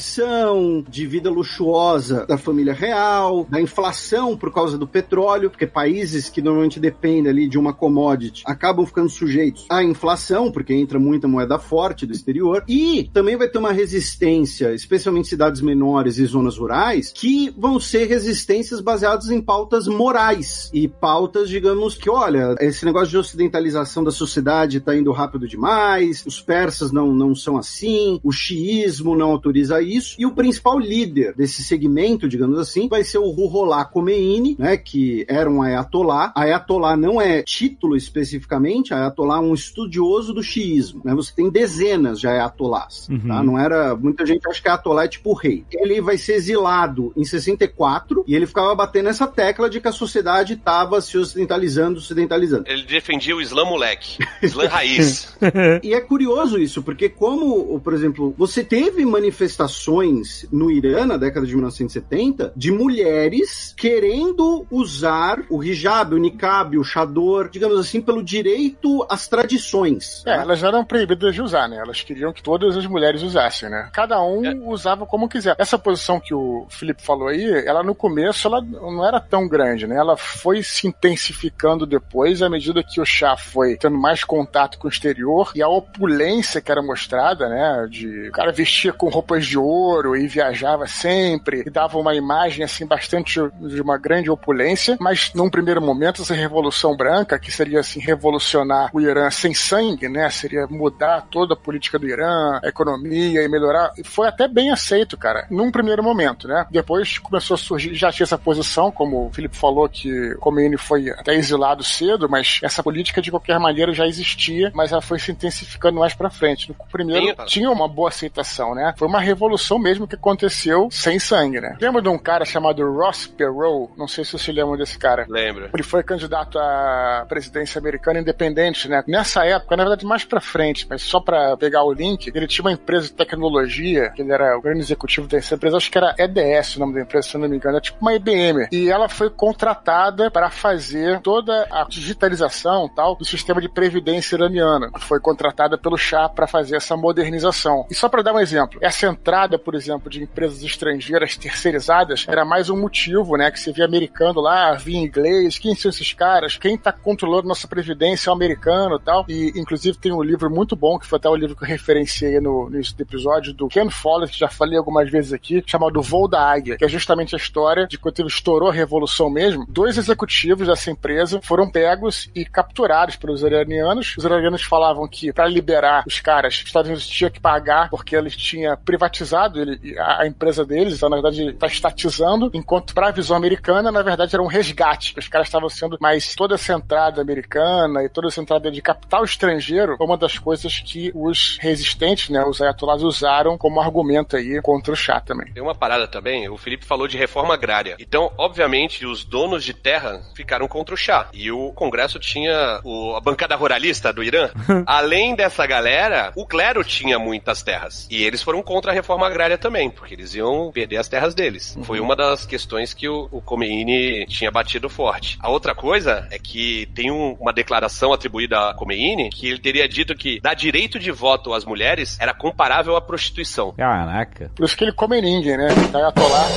corrupção, de vida luxuosa da família real, da inflação por causa do petróleo, porque países que normalmente dependem ali de uma commodity acabam ficando sujeitos à inflação, porque entra muita moeda forte do exterior, e também vai ter uma resistência, especialmente cidades menores e zonas rurais, que vão ser resistências baseadas em pautas morais e pautas, digamos que, olha, esse negócio de ocidentalização da sociedade está indo rápido demais, os persas não, não são assim, o xiismo não autoriza isso, e o principal líder desse segmento, digamos assim, vai ser o Ruhollah Khomeini, né, que era um ayatollah. Ayatollah não é título especificamente, ayatollah é um estudioso do xiismo, né? Você tem dezenas de ayatollahs, Uhum. tá? Não era, muita gente acha que ayatollah é tipo rei. Ele vai ser exilado em 64 e ele ficava batendo essa tecla de que a sociedade estava se ocidentalizando, ocidentalizando. Ele defendia o Islã moleque, Islã raiz. E é curioso isso, porque como, por exemplo, você teve manifestações no Irã na década de 1970 de mulheres querendo usar o hijab, o niqab, o chador, digamos assim, pelo direito às tradições. É, elas eram proibidas de usar, né? Elas queriam que todas as mulheres usassem, né? Cada um É. usava como quiser. Essa posição que o Felipe falou aí, ela no começo ela não era tão grande, né? Ela foi se intensificando depois, à medida que o chá foi tendo mais contato com o exterior e a opulência que era mostrada, né? De o cara vestia com roupas de ouro e viajava sempre e dava uma imagem assim bastante de uma grande opulência, mas num primeiro momento essa revolução branca, que seria assim revolucionar o Irã sem sangue, né? Seria mudar toda a política do Irã, a economia e melhorar. E foi até bem aceito, cara, num primeiro momento, né? Depois começou a surgir, já tinha essa posição, como o Felipe falou que Khomeini foi até exilado cedo, mas essa política de qualquer maneira já existia, mas ela foi se intensificando mais pra frente. No primeiro Tem- tinha uma boa aceitação, né? Foi uma revolução mesmo que aconteceu sem sangue, né? Lembra de um cara chamado Ross Perot? Não sei se você lembra desse cara. Lembra? Ele foi candidato à presidência americana independente, né? Nessa época, na verdade, mais pra frente, mas só pra pegar o link, ele tinha uma empresa de tecnologia, que ele era o grande executivo dessa empresa, acho que era EDS o nome da empresa, se não me engano, é tipo uma IBM. E ela foi contratada para fazer toda a digitalização tal do sistema de previdência iraniano. Foi contratada pelo Shah para fazer essa modernização. E só para dar um exemplo, essa entrada, por exemplo, de empresas estrangeiras terceirizadas era mais um motivo, né, que você via americano lá, via inglês, quem são esses caras? Quem tá controlando nossa previdência é o americano tal. E, inclusive, tem um livro muito bom, que foi até o livro que eu referenciei no, no início do episódio, do Ken Follett, que já falei algumas vezes aqui, chamado Voo da Águia, que é justamente a história de quando estourou a Revolução mesmo, dois executivos dessa empresa foram pegos e capturados pelos iranianos. Os iranianos falavam que para liberar os caras, os Estados Unidos tinha que pagar porque eles tinham privatizado ele, a, empresa deles, então, na verdade está estatizando, enquanto para a visão americana, na verdade era um resgate, os caras estavam sendo mais toda essa entrada americana e toda essa entrada de capital estrangeiro foi uma das coisas que os resistentes, né, os ayatollahs usaram como argumento aí contra o chá também. Tem uma parada também, o Felipe falou de reforma agrária. Então, obviamente, os donos de terra ficaram contra o chá. E o Congresso tinha o, a bancada ruralista do Irã. Além dessa galera, o clero tinha muitas terras. E eles foram contra a reforma agrária também, porque eles iam perder as terras deles. Foi uma das questões que o, o Khomeini tinha batido forte. A outra coisa é que tem um- uma declaração atribuída a Khomeini que ele teria dito que dar direito de voto às mulheres era comparável à prostituição. Caraca. Por isso que ele come ninguém, né? Tá Ayatollah.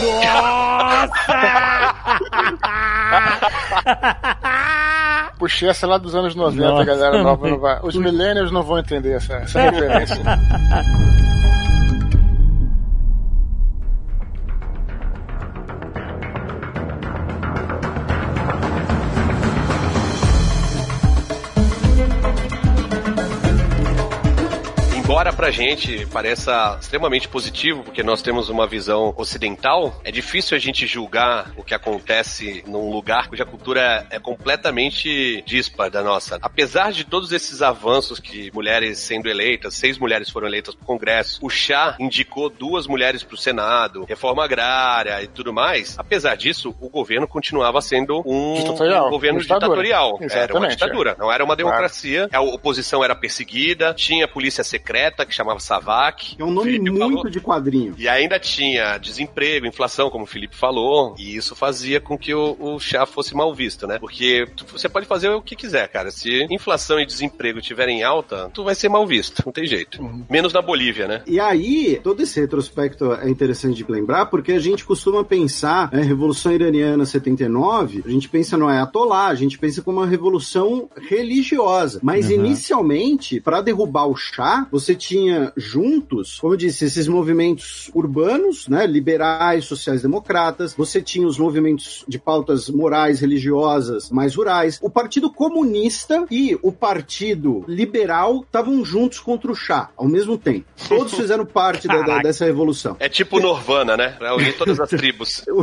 Puxei essa lá dos anos 90, Nossa, galera nova não vai. Os millennials não vão entender essa, essa referência. Embora pra gente pareça extremamente positivo, porque nós temos uma visão ocidental, é difícil a gente julgar o que acontece num lugar cuja cultura é completamente dispar da nossa. Apesar de todos esses avanços que mulheres sendo eleitas, seis mulheres foram eleitas pro Congresso, o chá indicou duas mulheres pro Senado, reforma agrária e tudo mais. Apesar disso, o governo continuava sendo um, um governo ditadura. ditatorial. Era uma Exatamente, ditadura, não era uma democracia. A oposição era perseguida, tinha polícia secreta que chamava SAVAK. É um nome Felipe muito falou. de quadrinho. E ainda tinha desemprego, inflação, como o Felipe falou, e isso fazia com que o, o chá fosse mal visto, né? Porque tu- você pode fazer o que quiser, cara. Se inflação e desemprego estiverem em alta, tu vai ser mal visto, não tem jeito. Menos na Bolívia, né? E aí, todo esse retrospecto é interessante de lembrar, porque a gente costuma pensar, né, Revolução Iraniana 79, a gente pensa no Ayatollah, a gente pensa como uma revolução religiosa. Mas Uhum. inicialmente, para derrubar o Shah, você tinha juntos, como eu disse, esses movimentos urbanos, né, liberais, sociais-democratas, você tinha os movimentos de pautas morais, religiosas, mais rurais, o Partido Comunista e o Partido Liberal estavam juntos contra o Shah, ao mesmo tempo. Todos fizeram parte da- da- dessa revolução. É tipo Norvana, né? Pra unir todas as tribos.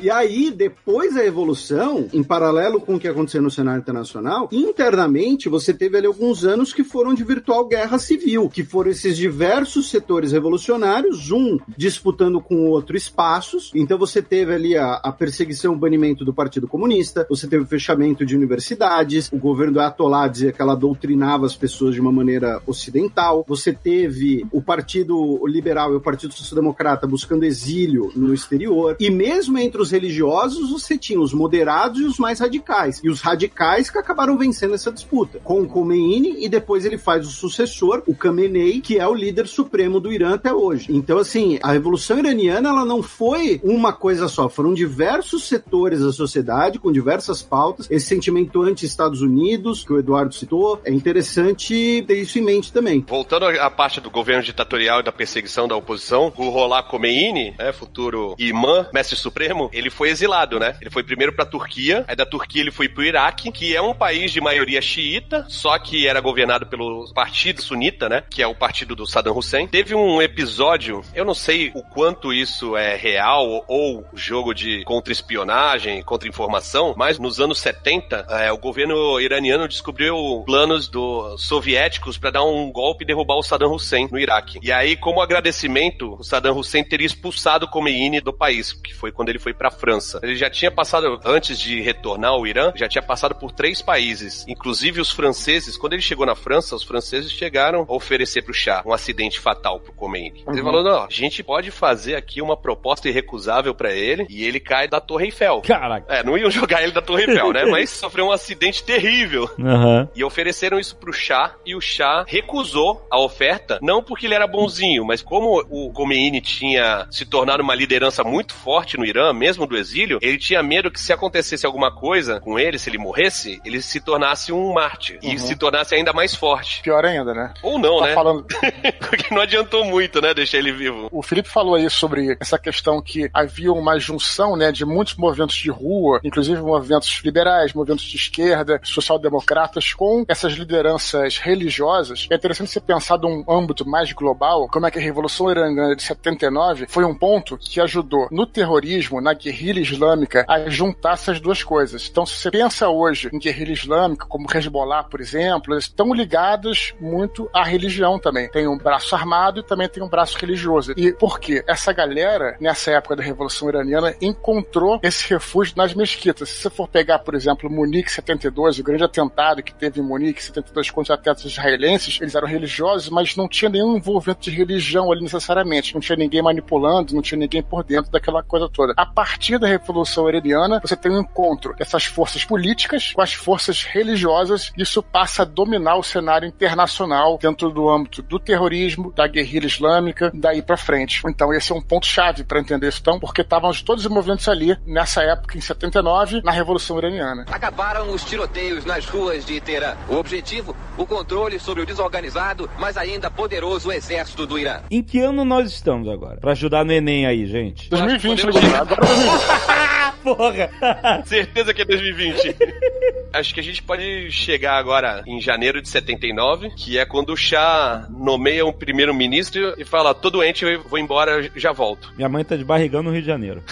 E aí, depois da Revolução, em paralelo com o que aconteceu no cenário internacional, internamente você teve ali alguns anos que foram de virtual guerra civil, que foram esses diversos setores revolucionários, um disputando com o outro espaços. Então você teve ali a, a perseguição, o banimento do Partido Comunista, você teve o fechamento de universidades, o governo Ayatollah dizia que ela doutrinava as pessoas de uma maneira ocidental, você teve o Partido Liberal e o Partido Social Democrata buscando exílio no exterior, e mesmo entre os religiosos você tinha os moderados e os mais radicais, e os radicais que acabaram vencendo essa disputa, com o Khomeini e depois ele faz o sucessor, o Khamenei, que é o líder supremo do Irã até hoje. Então assim, a Revolução Iraniana ela não foi uma coisa só, foram diversos setores da sociedade com diversas pautas, esse sentimento anti-Estados Unidos que o Eduardo citou, é interessante ter isso em mente também. Voltando à parte do governo ditatorial e da perseguição da oposição, o Rolá Khomeini, né, futuro imã, mestre supremo, ele foi exilado, né? Ele foi primeiro pra Turquia, aí da Turquia ele foi pro Iraque, que é um país de maioria xiita, só que era governado pelo partido sunita, né? Que é o partido do Saddam Hussein. Teve um episódio, eu não sei o quanto isso é real ou jogo de contra-espionagem, contra-informação, mas nos anos 70, é, o governo iraniano descobriu planos dos soviéticos para dar um golpe e derrubar o Saddam Hussein no Iraque. E aí, como agradecimento, o Saddam Hussein teria expulsado Khomeini do país, que foi quando ele foi pra França. Ele já tinha passado, antes de retornar ao Irã, já tinha passado por três países. Inclusive os franceses, quando ele chegou na França, os franceses chegaram a oferecer pro Shah um acidente fatal pro Khomeini. Ele falou, não, a gente pode fazer aqui uma proposta irrecusável pra ele e ele cai da Torre Eiffel. Caraca. É, não iam jogar ele da Torre Eiffel, né? Mas sofreu um acidente terrível. Aham. E ofereceram isso pro Shah e o Shah recusou a oferta, não porque ele era bonzinho, mas como o Khomeini tinha se tornado uma liderança muito forte no Irã, mesmo do exílio, ele tinha medo que se acontecesse alguma coisa com ele, se ele morresse, ele se tornasse um mártir e se tornasse ainda mais forte. Pior ainda, né? Ou não, Tá né? falando, porque não adiantou muito, né, deixar ele vivo. O Felipe falou aí sobre essa questão que havia uma junção né, de muitos movimentos de rua, inclusive movimentos liberais, movimentos de esquerda, social-democratas, com essas lideranças religiosas. É interessante você pensar num âmbito mais global, como é que a Revolução Iraniana de 79 foi um ponto que ajudou no terrorismo, na guerrilha islâmica, a juntar essas duas coisas. Então, se você pensa hoje em guerrilha islâmica, como Hezbollah, por exemplo, eles estão ligados muito à religião também. Tem um braço armado e também tem um braço religioso. E por quê? Essa galera, nessa época da Revolução Iraniana, encontrou esse refúgio nas mesquitas. Se você for pegar, por exemplo, Munique 72, o grande atentado que teve em Munique 72 contra atletas israelenses, eles eram religiosos, mas não tinha nenhum envolvimento de religião ali necessariamente. Não tinha ninguém manipulando, não tinha ninguém por dentro daquela coisa toda. A partir da Revolução Iraniana, você tem um encontro dessas forças políticas com as forças religiosas. Isso passa a dominar o cenário internacional dentro do âmbito do terrorismo, da guerrilha islâmica, daí pra frente. Então, esse é um ponto chave para entender isso, então, porque estavam todos os movimentos ali nessa época, em 79, na Revolução Iraniana. Acabaram os tiroteios nas ruas de Teherã. O objetivo, o controle sobre o desorganizado, mas ainda poderoso exército do Irã. Em que ano nós estamos agora? Pra ajudar no Enem aí, gente. 2020, podemos- agora 2020. Porra! Certeza que é 2020. Acho que a gente pode chegar agora em janeiro de 79, que é quando o Shah nomeia um primeiro-ministro e fala: tô doente, eu vou embora, eu já volto. Minha mãe tá de barrigão no Rio de Janeiro.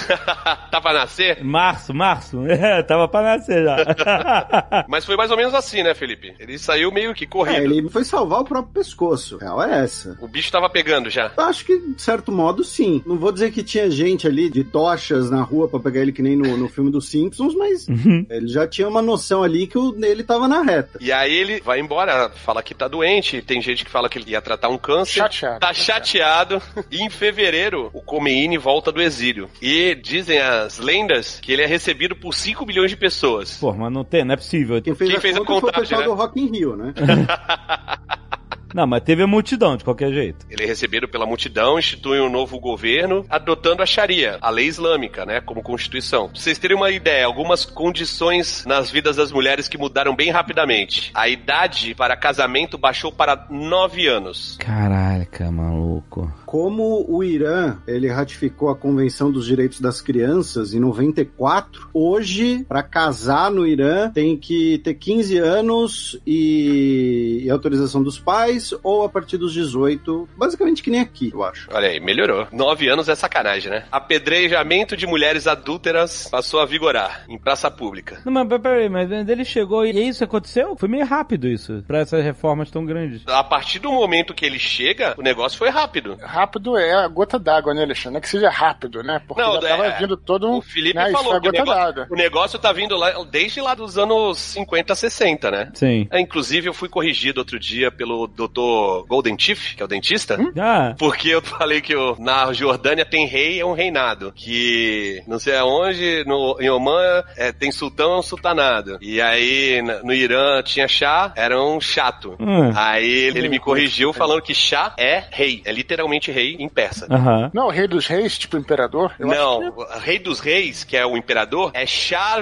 tá pra nascer? Março, março? É, tava pra nascer já. Mas foi mais ou menos assim, né, Felipe? Ele saiu meio que É, correndo. ele foi salvar o próprio pescoço. A real é essa. O bicho tava pegando já. Eu acho que, de certo modo, sim. Não vou dizer que tinha gente ali de tochas na rua pra pegar ele que nem no, no filme dos Simpsons, mas ele já tinha uma noção ali que o dele tava na reta. E aí ele vai embora, fala que tá doente, tem gente que fala que ele ia tratar um câncer. Chateado. Tá chateado. E em fevereiro, o Khomeini volta do exílio. E dizem as lendas que ele é recebido por 5 milhões de pessoas. Pô, mas não tem, não é possível. Quem fez Quem a fez a conta foi o contagem, pessoal né? do Rock in Rio, né? Não, mas teve a multidão, de qualquer jeito. Ele é recebido pela multidão, institui um novo governo, adotando a Sharia, a lei islâmica, né, como constituição. Pra vocês terem uma ideia, algumas condições nas vidas das mulheres que mudaram bem rapidamente. A idade para casamento baixou para 9 anos. Caraca, maluco. Como o Irã ele ratificou a Convenção dos Direitos das Crianças em 94, hoje, para casar no Irã, tem que ter 15 anos e, e autorização dos pais, ou a partir dos 18, basicamente que nem aqui, eu acho. Olha aí, melhorou. 9 anos é sacanagem, né? Apedrejamento de mulheres adúlteras passou a vigorar em praça pública. Não, mas peraí, mas ele chegou e isso aconteceu? Foi meio rápido isso, pra essas reformas tão grandes. A partir do momento que ele chega, o negócio foi rápido. Rápido é a gota d'água, né, Alexandre? Não é que seja rápido, né? Porque Não, já tava é- vindo todo um. O Felipe né, isso falou que o gota negócio, d'água. o negócio tá vindo lá desde lá dos anos 50, 60, né? Sim. É, inclusive, eu fui corrigido outro dia pelo Dr. Golden Chief, que é o dentista. Ah, Porque eu falei que o- na Jordânia tem rei, é um reinado. Que não sei aonde, no, em Oman é, tem sultão, é um sultanado. E aí no Irã tinha chá, era um chato. Hum. Aí ele, ele me corrigiu falando que chá é rei. É literalmente rei em persa. aham. Não, rei dos reis, tipo imperador. Eu acho Não, o rei dos reis, que é o imperador, é Shah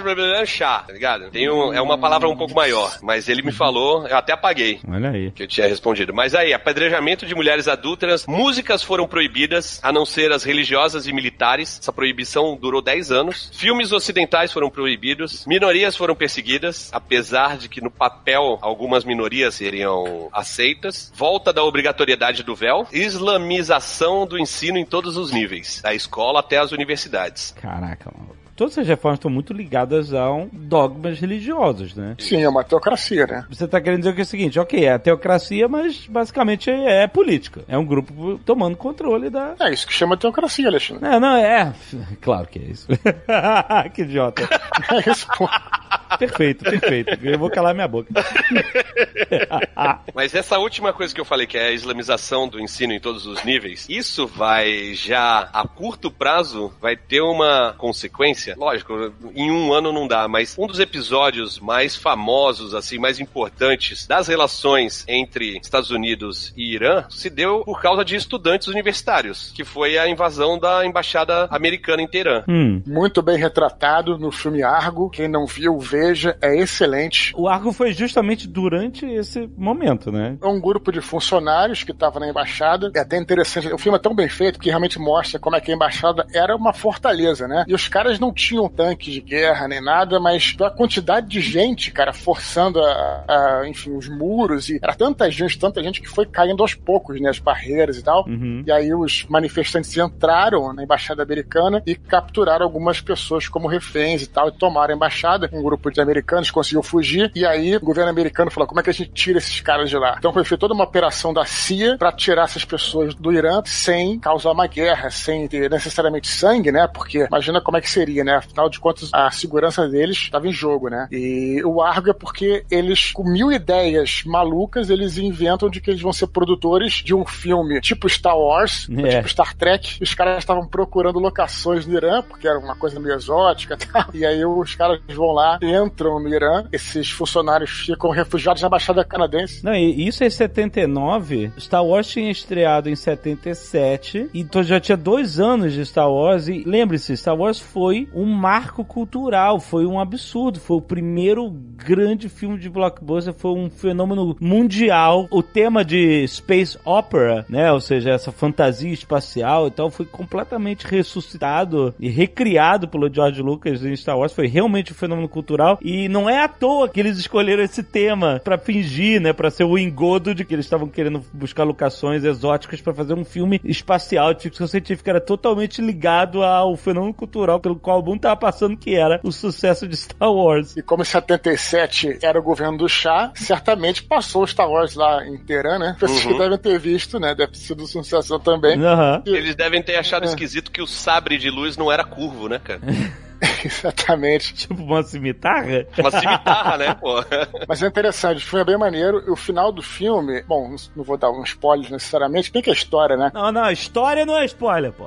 Shah, tá ligado? Tem um, é uma palavra um pouco maior, mas ele me falou, eu até apaguei Olha aí. que eu tinha respondido. Mas aí, apedrejamento de mulheres adúlteras, músicas foram proibidas, a não ser as religiosas e militares. Essa proibição durou 10 anos. Filmes ocidentais foram proibidos, minorias foram perseguidas, apesar de que no papel algumas minorias seriam aceitas. Volta da obrigatoriedade do véu, islamização do ensino em todos os níveis, da escola até as universidades. Caraca, maluco. todas essas reformas estão muito ligadas a um dogmas religiosos, né? Sim, é uma teocracia, né? Você tá querendo dizer que é o seguinte, ok, é teocracia, mas basicamente é política. É um grupo tomando controle da. É isso que chama teocracia, Alexandre. É, não, é. Claro que é isso. que idiota. É isso, pô. Perfeito, perfeito. Eu vou calar minha boca. Mas essa última coisa que eu falei, que é a islamização do ensino em todos os níveis, isso vai já a curto prazo vai ter uma consequência. Lógico, em um ano não dá, mas um dos episódios mais famosos, assim, mais importantes das relações entre Estados Unidos e Irã se deu por causa de estudantes universitários, que foi a invasão da embaixada americana em Teherã. Hum. Muito bem retratado no filme Argo. Quem não viu, veja, é excelente. O Argo foi justamente durante esse momento, né? É um grupo de funcionários que estava na embaixada. É até interessante. O filme é tão bem feito que realmente mostra como é que a embaixada era uma fortaleza, né? E os caras não tinham tanques de guerra nem nada, mas a quantidade de gente, cara, forçando a, a, enfim, os muros e era tanta gente, tanta gente que foi caindo aos poucos, né? As barreiras e tal. Uhum. E aí os manifestantes entraram na embaixada americana e capturaram algumas pessoas como reféns e tal, e tomaram a embaixada. Um grupo de americanos conseguiu fugir. E aí o governo americano falou: como é que a gente tira esses caras de lá? Então foi feita toda uma operação da CIA para tirar essas pessoas do Irã sem causar uma guerra, sem ter necessariamente sangue, né? Porque imagina como é que seria, né? Afinal de contas, a segurança deles estava em jogo, né? E o Argo é porque eles, com mil ideias malucas, eles inventam de que eles vão ser produtores de um filme tipo Star Wars, É. tipo Star Trek. Os caras estavam procurando locações no Irã, porque era uma coisa meio exótica e tal. E aí os caras vão lá, entram no Irã, esses funcionários ficam refugiados na Baixada Canadense. Não, e isso é 79. Star Wars tinha estreado em 77. Então já tinha dois anos de Star Wars. E lembre-se, Star Wars foi um marco cultural. Foi um absurdo. Foi o primeiro grande filme de blockbuster. Foi um fenômeno mundial. O tema de Space Opera, né? Ou seja, essa fantasia espacial e tal, foi completamente ressuscitado e recriado pelo George Lucas em Star Wars. Foi realmente um fenômeno cultural. E não é à toa que eles escolheram esse tema pra fingir, né? Pra ser o engodo de que eles estavam querendo buscar locações exóticas pra fazer um filme espacial de ficção científica. Era totalmente ligado ao fenômeno cultural pelo qual o mundo tava passando, que era o sucesso de Star Wars. E como em 77 era o governo do chá, certamente passou o Star Wars lá em Teherã, né? Pessoas Uhum. que devem ter visto, né? Deve ter sido sensação também. Aham. Eles devem ter achado esquisito que o sabre de luz não era curvo, né, cara? Exatamente. Tipo uma cimitarra. Uma cimitarra, né, pô? Mas é interessante, o filme é bem maneiro. E o final do filme, bom, não- vou dar um spoiler necessariamente, bem que a história, né? Não, não, história não é spoiler, pô.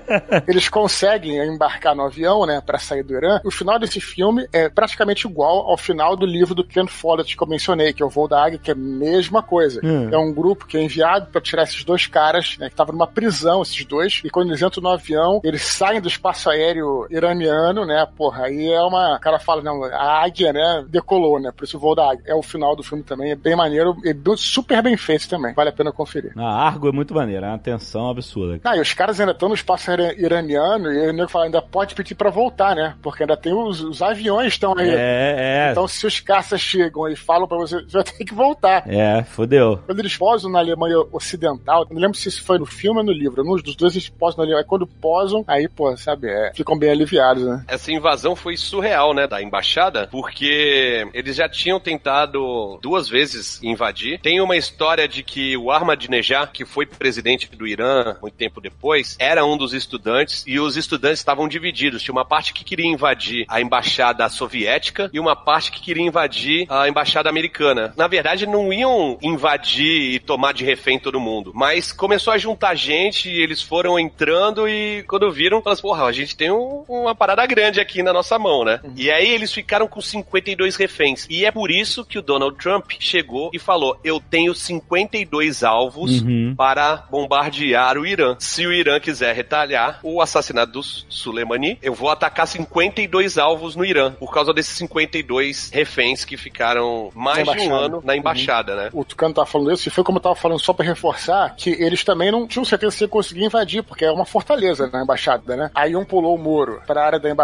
Eles conseguem embarcar no avião, né, pra sair do Irã. O final desse filme é praticamente igual ao final do livro do Ken Follett que eu mencionei, que é o Voo da Águia, que é a mesma coisa. Hum. É um grupo que é enviado pra tirar esses dois caras, né, que estavam numa prisão, esses dois, e quando eles entram no avião, eles saem do espaço aéreo iraniano, né, porra, aí é uma... O cara fala, não, a águia, né, decolou, né, por isso o Voo da Águia. É o final do filme também, é bem maneiro, e bem- super bem feito também, vale a pena conferir. A Argo é muito maneira, é uma tensão absurda. Ah, e os caras ainda estão no espaço iraniano e o nego fala, ainda pode pedir pra voltar, né? Porque ainda tem os, os aviões estão aí. É, é. Então, se os caças chegam e falam pra você, você vai ter que voltar. É, fodeu. Quando eles posam na Alemanha Ocidental, não lembro se isso foi no filme ou no livro, um dos dois eles posam na Alemanha. Aí quando posam, aí, pô, sabe, é, ficam bem aliviados, né? Essa invasão foi surreal, né, da embaixada, porque eles já tinham tentado duas vezes invadir. Tem uma história de que o Ahmadinejad, que foi presidente do Irã muito tempo depois, era um dos estudantes e os estudantes estavam divididos. Tinha uma parte que queria invadir a embaixada soviética e uma parte que queria invadir a embaixada americana. Na verdade, não iam invadir e tomar de refém todo mundo, mas começou a juntar gente e eles foram entrando e quando viram, falaram assim, porra, a gente tem um- uma parada grande aqui na nossa mão, né? E aí eles ficaram com 52 reféns. E é por isso que o Donald Trump chegou e falou: Eu tenho 52 alvos Uhum. para bombardear o Irã. Se o Irã quiser retalhar o assassinato do Soleimani, eu vou atacar 52 alvos no Irã, por causa desses 52 reféns que ficaram mais Na de um ano na embaixada, né? O Tucano tava falando isso, e foi como eu tava falando só pra reforçar, que eles também não tinham certeza se ia conseguir invadir, porque é uma fortaleza na embaixada, né? Aí um pulou o muro pra área da embaixada,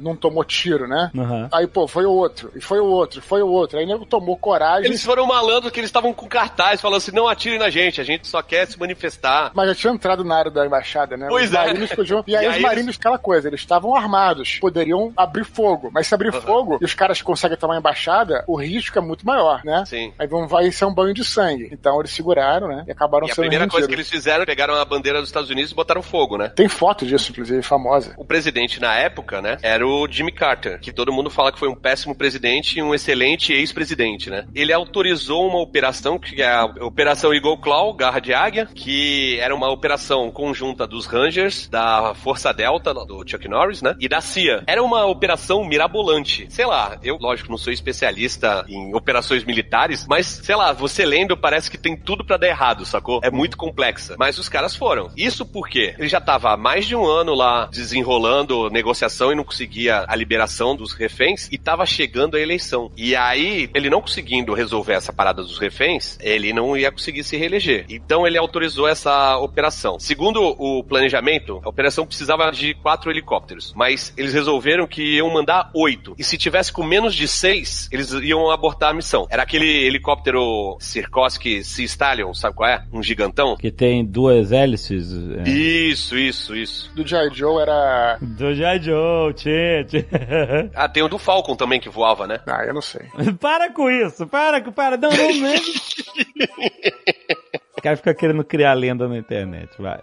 não tomou tiro, né? Aham. Aí, pô, foi o outro, e foi o outro, e foi o outro. Aí o nego tomou coragem. Eles foram malandros que eles estavam com cartaz falando assim: não atirem na gente, a gente só quer se manifestar. Mas já tinha entrado na área da embaixada, né? Pois os é. marinos podiam... E aí E os aí marinos, aquela coisa, eles estavam armados, poderiam abrir fogo. Mas se abrir fogo e os caras conseguem tomar a embaixada, o risco é muito maior, né? Sim. Aí vão, vai ser um banho de sangue. Então eles seguraram, né? E acabaram E a sendo primeira coisa que rendidos. eles fizeram, pegaram a bandeira dos Estados Unidos e botaram fogo, né? Tem foto disso, inclusive, famosa. O presidente na época, né, era o Jimmy Carter, que todo mundo fala que foi um péssimo presidente e um excelente ex-presidente, né? Ele autorizou uma operação que é a Operação Eagle Claw, Garra de Águia, que era uma operação conjunta dos Rangers, da Força Delta, do Chuck Norris, né, e da CIA. Era uma operação mirabolante. Sei lá, eu, lógico, não sou especialista em operações militares, mas, sei lá, você lendo parece que tem tudo pra dar errado, sacou? É muito complexa. Mas os caras foram. Isso porque ele já tava há mais de um ano lá desenrolando negociação e não conseguia a liberação dos reféns e tava chegando a eleição. E aí, ele não conseguindo resolver essa parada dos reféns, ele não ia conseguir se reeleger. Então ele autorizou essa operação. Segundo o planejamento, a operação precisava de quatro helicópteros, mas eles resolveram que iam mandar oito. E se tivesse com menos de seis, eles iam abortar a missão. Era aquele helicóptero Sikorsky Sea Stallion, sabe qual é? Um gigantão. Que tem duas hélices. É. Isso, isso, isso. Do G.I. Joe era. Do J. Joe, tchê, tchê. Ah, tem o do Falcon também que voava, né? Ah, eu não sei. para com isso, para, com- para. Não, não, não. O cara fica querendo criar lenda na internet, vai.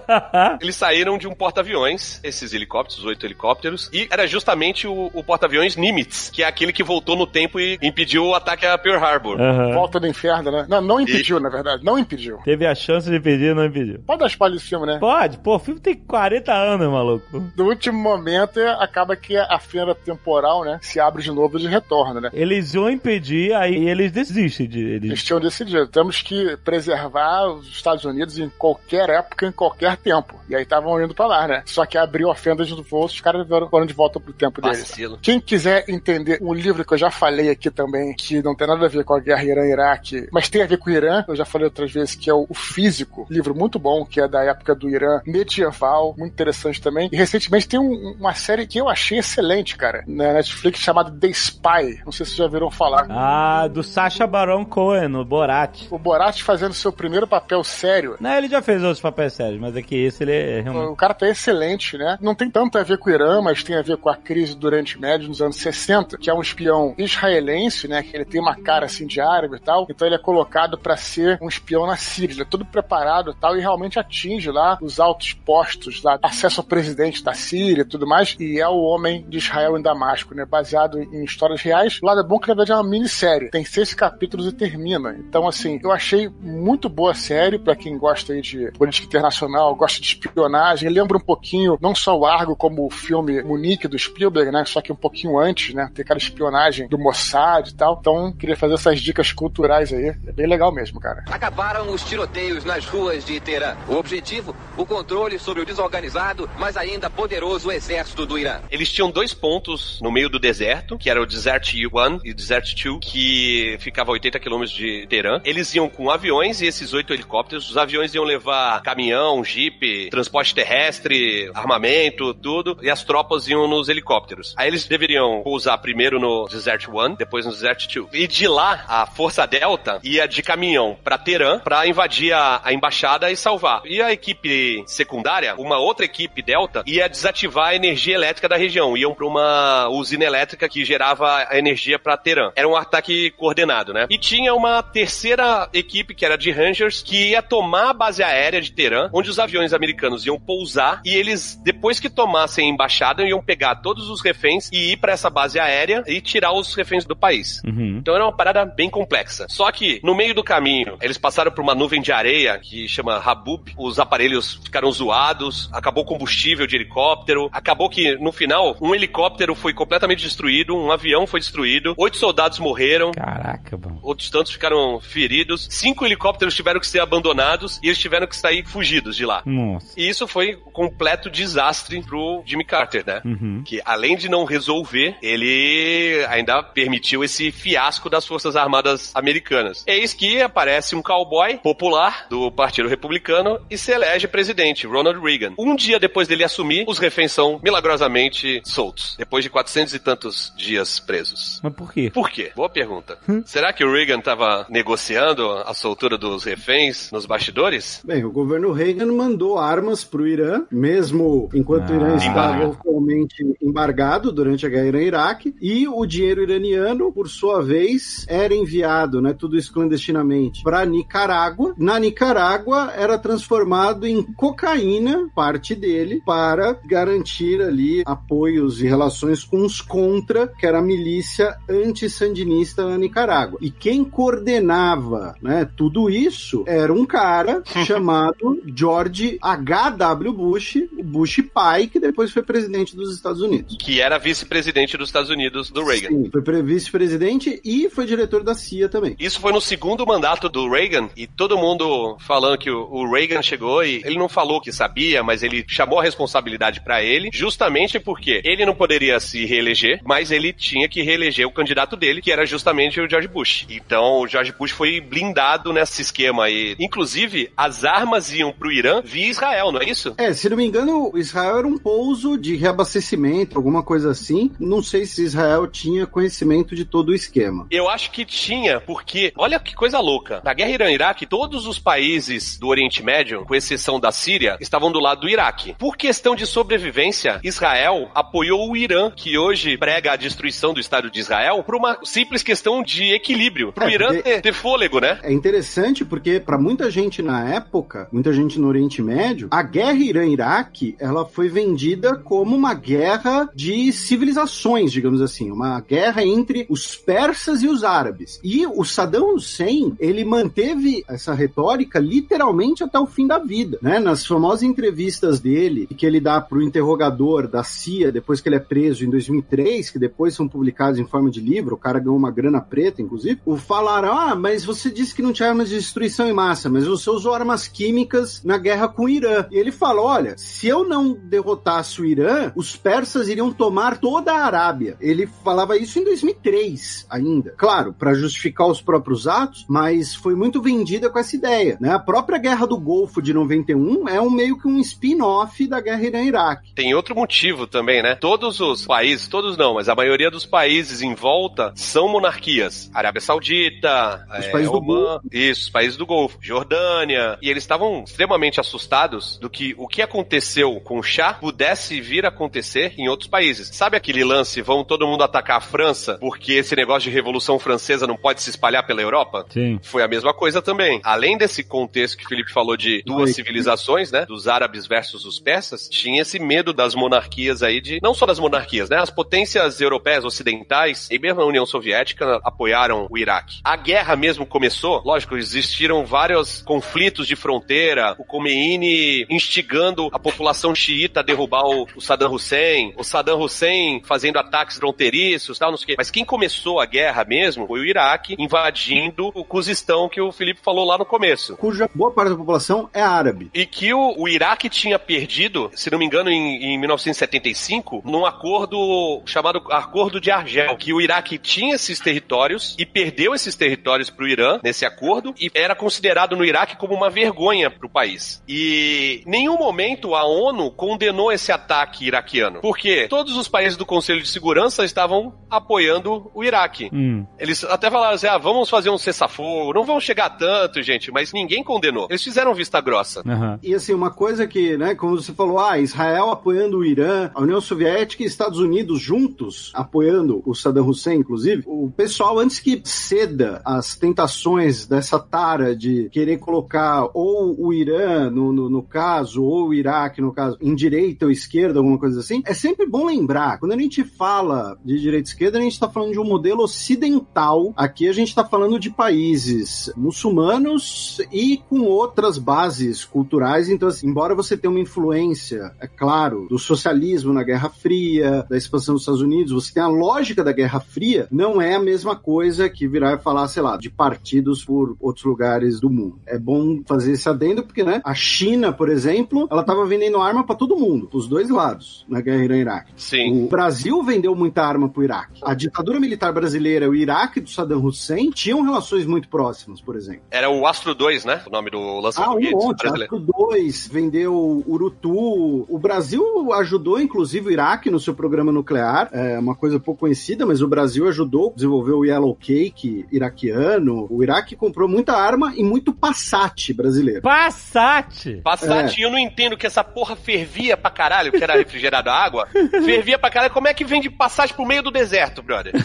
Eles saíram de um porta-aviões, esses helicópteros, oito helicópteros, e era justamente o, o porta-aviões Nimitz, que é aquele que voltou no tempo e impediu o ataque a Pearl Harbor. Aham. Volta do inferno, né? Não, não impediu, na verdade. Não impediu. Teve a chance de pedir, não impediu. Pode dar spoiler desse filme, né? Pode, pô, o filme tem 40 anos, maluco. No último momento, acaba que a fenda temporal, né? Se abre de novo e eles retornam, né? Eles iam impedir, aí eles desistem de. Eles Eles... tinham decidido, temos que preservar os Estados Unidos em qualquer época, em qualquer tempo. E aí estavam indo pra lá, né? Só que abriu a fenda de novo, os caras foram de volta pro tempo deles. Vacilo. Quem quiser entender um livro que eu já falei aqui também, que não tem nada a ver com a guerra Irã-Iraque, mas tem a ver com o Irã, eu já falei outras vezes, que é o O Físico, livro muito bom, que é da época do Irã medieval, muito interessante também. E recentemente tem um- uma série que eu achei excelente, cara, na Netflix, chamada The Spy. Não sei se vocês já viram falar. Ah, do Sacha Baron Cohen, o Borat. O Borat fazendo seu primeiro papel sério. Não, ele já fez outros papéis sérios, mas é que esse ele é realmente. O cara tá excelente, né? Não tem tanto a ver com o Irã, mas tem a ver com a crise do Oriente Médio nos anos 60, que é um espião israelense, né? Que ele tem uma cara assim de árabe e tal. Então ele é colocado pra ser um espião na Síria. Ele é todo preparado e tal, e realmente atinge lá os altos postos, lá, acesso ao presidente da Síria e tudo mais. E é o homem de Israel em Damasco, né? Baseado em histórias reais. O lado é bom que na verdade é uma minissérie. Tem seis capítulos e termina. Então, assim, eu achei muito boa série pra quem gosta aí de política internacional, gosta de espionagem. Lembra um pouquinho, não só o Argo, como o filme Munique do Spielberg, né? Só que um pouquinho antes, né? Tem aquela espionagem do Mossad e tal. Então, queria fazer essas dicas culturais aí. É bem legal mesmo, cara. Acabaram os tiroteios nas ruas de Teherã. O objetivo, o controle sobre o desorganizado, mas ainda poderoso exército do Irã. Eles tinham dois pontos no meio do deserto, que era o Desert 1 e o Desert 2, que ficava a 80 quilômetros de Teherã. Eles iam com aviões e esses oito helicópteros. Os aviões iam levar caminhão, jipe, transporte terrestre, armamento, tudo, e as tropas iam nos helicópteros. Aí eles deveriam pousar primeiro no Desert 1, depois no Desert 2. E de lá, a Força Delta ia de caminhão pra Teherã pra invadir a, a embaixada e salvar. E a equipe secundária, uma outra equipe Delta, ia desativar a energia elétrica da região. Iam pra uma usina elétrica que gerava a energia pra Teherã. Era um ataque coordenado, né? E tinha uma terceira equipe, que era de Rangers, que ia tomar a base aérea de Teherã, onde os aviões americanos iam pousar e eles, depois que tomassem a embaixada, iam pegar todos os reféns e ir pra essa base aérea e tirar os reféns do país. Uhum. Então era uma parada bem complexa. Só que, no meio do caminho, eles passaram por uma nuvem de areia que chama Habub. Os aparelhos ficaram zoados, acabou o combustível de helicóptero. Acabou que, no final, um helicóptero foi completamente destruído, um avião foi destruído, oito soldados morreram. Caraca, mano. Outros tantos ficaram feridos. Cinco helicópteros tiveram que ser abandonados e eles tiveram que sair fugidos de lá. Nossa. E isso foi um completo desastre pro Jimmy Carter, né? Uhum. Que além de não resolver, ele ainda permitiu esse fiasco das Forças Armadas Americanas. Eis que aparece um cowboy popular do Partido Republicano e se elege presidente, Ronald Reagan. Um dia depois dele assumir, os reféns são milagrosamente soltos, depois de 400 e tantos dias presos. Mas por quê? Por quê? Boa pergunta. Será que o Reagan estava negociando a soltura dos reféns nos bastidores? Bem, o governo Reagan mandou armas para o Irã, mesmo enquanto o Irã Ah. estava oficialmente embargado durante a guerra Irã-Iraque, e o dinheiro iraniano, por sua vez, era enviado, né, tudo isso clandestinamente, para Nicarágua. Na Nicarágua era transformado em cocaína, parte dele, para garantir ali apoios e relações com os contra, que era a milícia anti-sandinista na Nicarágua. E quem coordenava, né, tudo isso era um cara chamado George H.W. Bush, o Bush pai, que depois foi presidente dos Estados Unidos. Que era vice-presidente dos Estados Unidos do Reagan. Sim, foi pre- vice-presidente e foi diretor da CIA também. Isso foi no segundo mandato do Reagan e todo mundo falando que o, Reagan chegou e ele não falou que sabia, mas ele chamou a responsabilidade pra ele, justamente porque ele não poderia se reeleger, mas ele tinha que reeleger o candidato dele, que era justamente o George Bush. Então o George Bush foi blindado nesse esquema aí. Inclusive, as armas iam pro Irã via Israel, não é isso? É, se não me engano, Israel era um pouso de reabastecimento, alguma coisa assim. Não sei se Israel tinha conhecimento de todo o esquema. Eu acho que tinha, porque olha que coisa louca. Na guerra Irã-Iraque, todos os países do Oriente Médio, com exceção da Síria, estavam do lado do Iraque. Por questão de sobrevivência, Israel apoiou o Irã, que hoje prega a destruição do Estado de Israel, por uma simples questão de equilíbrio. Pro É, Irã ter, ter fôlego, né? É interessante porque para muita gente na época, muita gente no Oriente Médio, a guerra Irã-Iraque, ela foi vendida como uma guerra de civilizações, digamos assim, uma guerra entre os persas e os árabes. E o Saddam Hussein, ele manteve essa retórica literalmente até o fim da vida, né? Nas famosas entrevistas dele, que ele dá pro interrogador da CIA depois que ele é preso em 2003, que depois são publicados em forma de livro, o cara ganhou uma grana preta, inclusive, o falaram, ah, mas você disse que não tinha armas de destruição em massa, mas você usou armas químicas na guerra com o Irã. E ele falou, olha, se eu não derrotasse o Irã, os persas iriam tomar toda a Arábia. Ele falava isso em 2003 ainda. Claro, para justificar os próprios atos, mas foi muito vendida com essa ideia, né? A própria Guerra do Golfo de 91 é um meio que um spin-off da Guerra Irã-Iraque. Tem outro motivo também, né? Todos os países, todos não, mas a maioria dos países em volta são monarquias. Arábia Saudita, Os é, países do Oman, isso, os países do Golfo, Jordânia. E eles estavam extremamente assustados do que o que aconteceu com o Shah pudesse vir a acontecer em outros países. Sabe aquele lance, vão todo mundo atacar a França porque esse negócio de Revolução Francesa não pode se espalhar pela Europa? Sim. Foi a mesma coisa também. Além desse contexto que o Felipe falou de duas Oi. civilizações, né? Dos árabes versus os persas, tinha esse medo das monarquias aí de. Não só das monarquias, né? As potências europeias ocidentais e mesmo a União Soviética apoiaram o Iraque. A guerra mesmo começou, lógico, existiram vários conflitos de fronteira, o Khomeini instigando a população xiita a derrubar o, o Saddam Hussein, o Saddam Hussein fazendo ataques fronteiriços, tal, não sei o quê. Mas quem começou a guerra mesmo foi o Iraque invadindo o Cuzistão que o Felipe falou lá no começo. Cuja boa parte da população é árabe. E que o, o Iraque tinha perdido, se não me engano, em, em 1975, num acordo chamado Acordo de Argel, que o Iraque tinha esses territórios e perdeu esses territórios para o Irã nesse acordo e era considerado no Iraque como uma vergonha para o país. E em nenhum momento a ONU condenou esse ataque iraquiano, porque todos os países do Conselho de Segurança estavam apoiando o Iraque. Hum. Eles até falaram assim: ah, vamos fazer um cessar-fogo, não vamos chegar a tanto, gente, mas ninguém condenou. Eles fizeram vista grossa. Aham. E assim, uma coisa que, né, como você falou, ah, Israel apoiando o Irã, a União Soviética e Estados Unidos juntos apoiando o Saddam Hussein, inclusive, o pessoal, antes que ceda às tentações dessa tara de querer colocar ou o Irã, no, no, no caso, ou o Iraque, no caso, em direita ou esquerda, alguma coisa assim, é sempre bom lembrar, quando a gente fala de direita e esquerda, a gente está falando de um modelo ocidental, aqui a gente está falando de países muçulmanos e com outras bases culturais, então, assim, embora você tenha uma influência, é claro, do socialismo na Guerra Fria, da expansão dos Estados Unidos, você tem a lógica da Guerra Fria, não é a mesma coisa que virar e falar, sei lá, de partidos por outros lugares lugares do mundo. É bom fazer esse adendo porque, né, a China, por exemplo, ela estava vendendo arma para todo mundo, os dois lados, na guerra Irã-Iraque. Sim. O Brasil vendeu muita arma pro Iraque. A ditadura militar brasileira e o Iraque do Saddam Hussein tinham relações muito próximas, por exemplo. Era o Astro 2, né? O nome do Ah, um monte. Astro 2, vendeu Urutu. O Brasil ajudou, inclusive, o Iraque no seu programa nuclear. É uma coisa pouco conhecida, mas o Brasil ajudou a desenvolver o Yellow Cake iraquiano. O Iraque comprou muita arma e muito Passat brasileiro. Passat! Passat, É. eu não entendo que essa porra fervia pra caralho, que era refrigerada a água. fervia pra caralho. Como é que vende Passat pro meio do deserto, brother?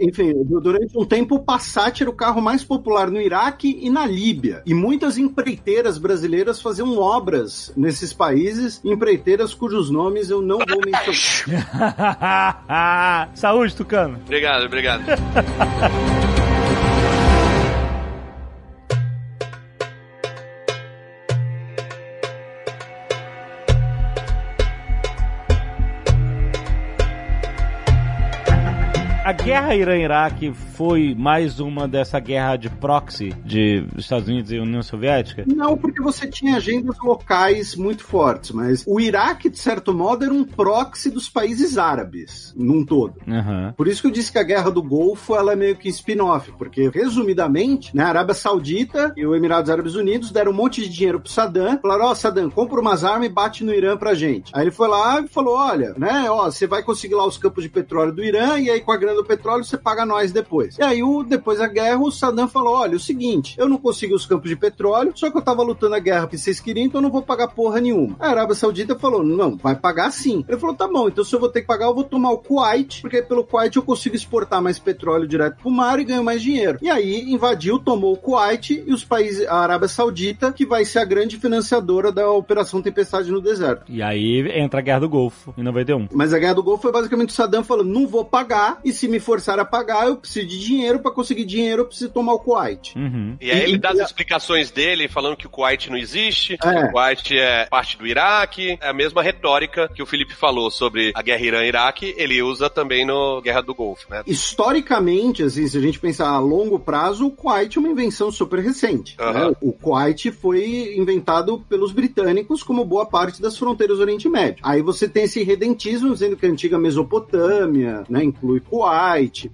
Enfim, du- durante um tempo o Passat era o carro mais popular no Iraque e na Líbia. E muitas empreiteiras brasileiras faziam obras nesses países, empreiteiras cujos nomes eu não vou mencionar. Saúde, Tucano. Obrigado, obrigado. guerra Irã-Iraque foi mais uma dessa guerra de proxy de Estados Unidos e União Soviética? Não, porque você tinha agendas locais muito fortes, mas o Iraque, de certo modo, era um proxy dos países árabes, num todo. Aham. Por isso que eu disse que a Guerra do Golfo ela é meio que spin-off, porque, resumidamente, né, a Arábia Saudita e os Emirados Árabes Unidos deram um monte de dinheiro pro Saddam, falaram, ó, Saddam, compra umas armas e bate no Irã pra gente. Aí ele foi lá e falou, olha, né, ó, você vai conseguir lá os campos de petróleo do Irã, e aí com a grana do petróleo você paga nós depois. E aí, o, depois da guerra, o Saddam falou, olha, o seguinte, eu não consegui os campos de petróleo, só que eu tava lutando a guerra que vocês queriam, então eu não vou pagar porra nenhuma. A Arábia Saudita falou, não, vai pagar sim. Ele falou, tá bom, então se eu vou ter que pagar, eu vou tomar o Kuwait, porque pelo Kuwait eu consigo exportar mais petróleo direto pro mar e ganho mais dinheiro. E aí invadiu, tomou o Kuwait e os países, a Arábia Saudita, que vai ser a grande financiadora da Operação Tempestade no deserto. E aí entra a guerra do Golfo, em 91. Mas a guerra do Golfo foi basicamente o Saddam falando: não vou pagar, e se me forçar a pagar, eu preciso de dinheiro. Para conseguir dinheiro, eu preciso tomar o Kuwait. Uhum. E aí ele E- dá as e- explicações dele, falando que o Kuwait não existe, É. que o Kuwait é parte do Iraque. É a mesma retórica que o Felipe falou sobre a guerra Irã-Iraque, ele usa também no Guerra do Golfo, né? Historicamente, assim, se a gente pensar a longo prazo, o Kuwait é uma invenção super recente. Aham. né? O Kuwait foi inventado pelos britânicos como boa parte das fronteiras do Oriente Médio. Aí você tem esse redentismo dizendo que a antiga Mesopotâmia, né, inclui Kuwait,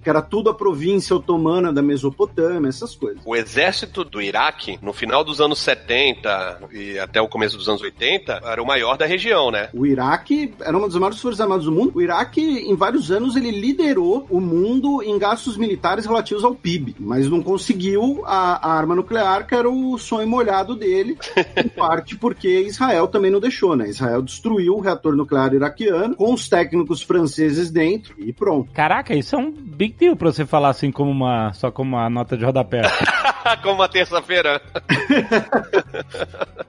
que era tudo a província otomana da Mesopotâmia, essas coisas. O exército do Iraque, no final dos anos 70 e até o começo dos anos 80, era o maior da região, né? O Iraque era uma das maiores forças armadas do mundo. O Iraque, em vários anos, ele liderou o mundo em gastos militares relativos ao PIB, mas não conseguiu a, a arma nuclear, que era o sonho molhado dele, em parte porque Israel também não deixou, né? Israel destruiu o reator nuclear iraquiano com os técnicos franceses dentro e pronto. Caraca, isso é um big deal pra você falar assim como uma. só como uma nota de rodapé. Como uma terça-feira.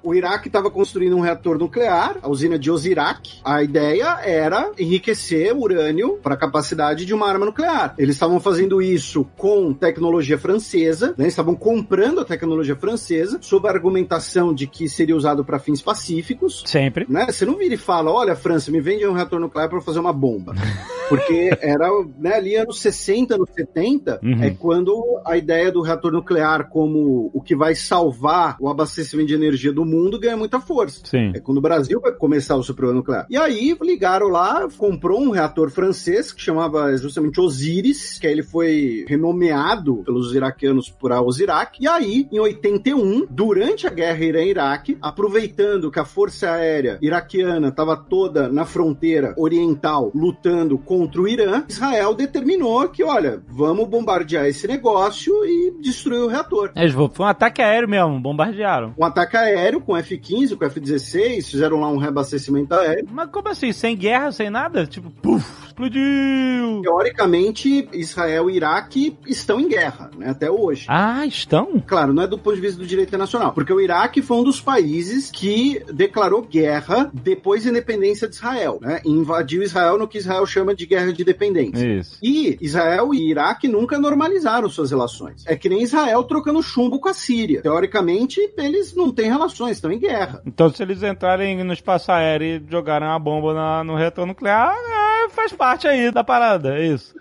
O Iraque estava construindo um reator nuclear, a usina de Osirak. A ideia era enriquecer urânio para a capacidade de uma arma nuclear. Eles estavam fazendo isso com tecnologia francesa, né? estavam comprando a tecnologia francesa, sob a argumentação de que seria usado para fins pacíficos. Sempre. Né? Você não vira e fala, olha, França, me vende um reator nuclear para fazer uma bomba. Porque era né, ali anos 60, anos 70, Uhum. é quando a ideia do reator nuclear como o que vai salvar o abastecimento de energia do mundo ganha muita força. Sim. É quando o Brasil vai começar o seu programa nuclear. E aí ligaram lá, comprou um reator francês que chamava justamente Osiris, que aí ele foi renomeado pelos iraquianos por Osirak. E aí, em 81, durante a guerra Irã-Iraque, aproveitando que a força aérea iraquiana estava toda na fronteira oriental lutando contra o Irã, Israel determinou que, olha, vamos bombardear esse negócio e destruir o reator. Eles foi um ataque aéreo mesmo, bombardearam. Um ataque aéreo com F-15, com F-16, fizeram lá um reabastecimento aéreo. Mas como assim? Sem guerra, sem nada? Tipo, puf, explodiu! Teoricamente, Israel e Iraque estão em guerra, né, até hoje. Ah, estão? Claro, não é do ponto de vista do direito internacional, porque o Iraque foi um dos países que declarou guerra depois da independência de Israel, né? E invadiu Israel no que Israel chama de guerra de dependência. Isso. E Israel e Iraque nunca normalizaram suas relações. É que nem Israel trocando chumbo com a Síria. Teoricamente, eles não têm relações, estão em guerra. Então, se eles entrarem no espaço aéreo e jogarem uma bomba na- no reator nuclear, é faz parte aí da parada, é isso.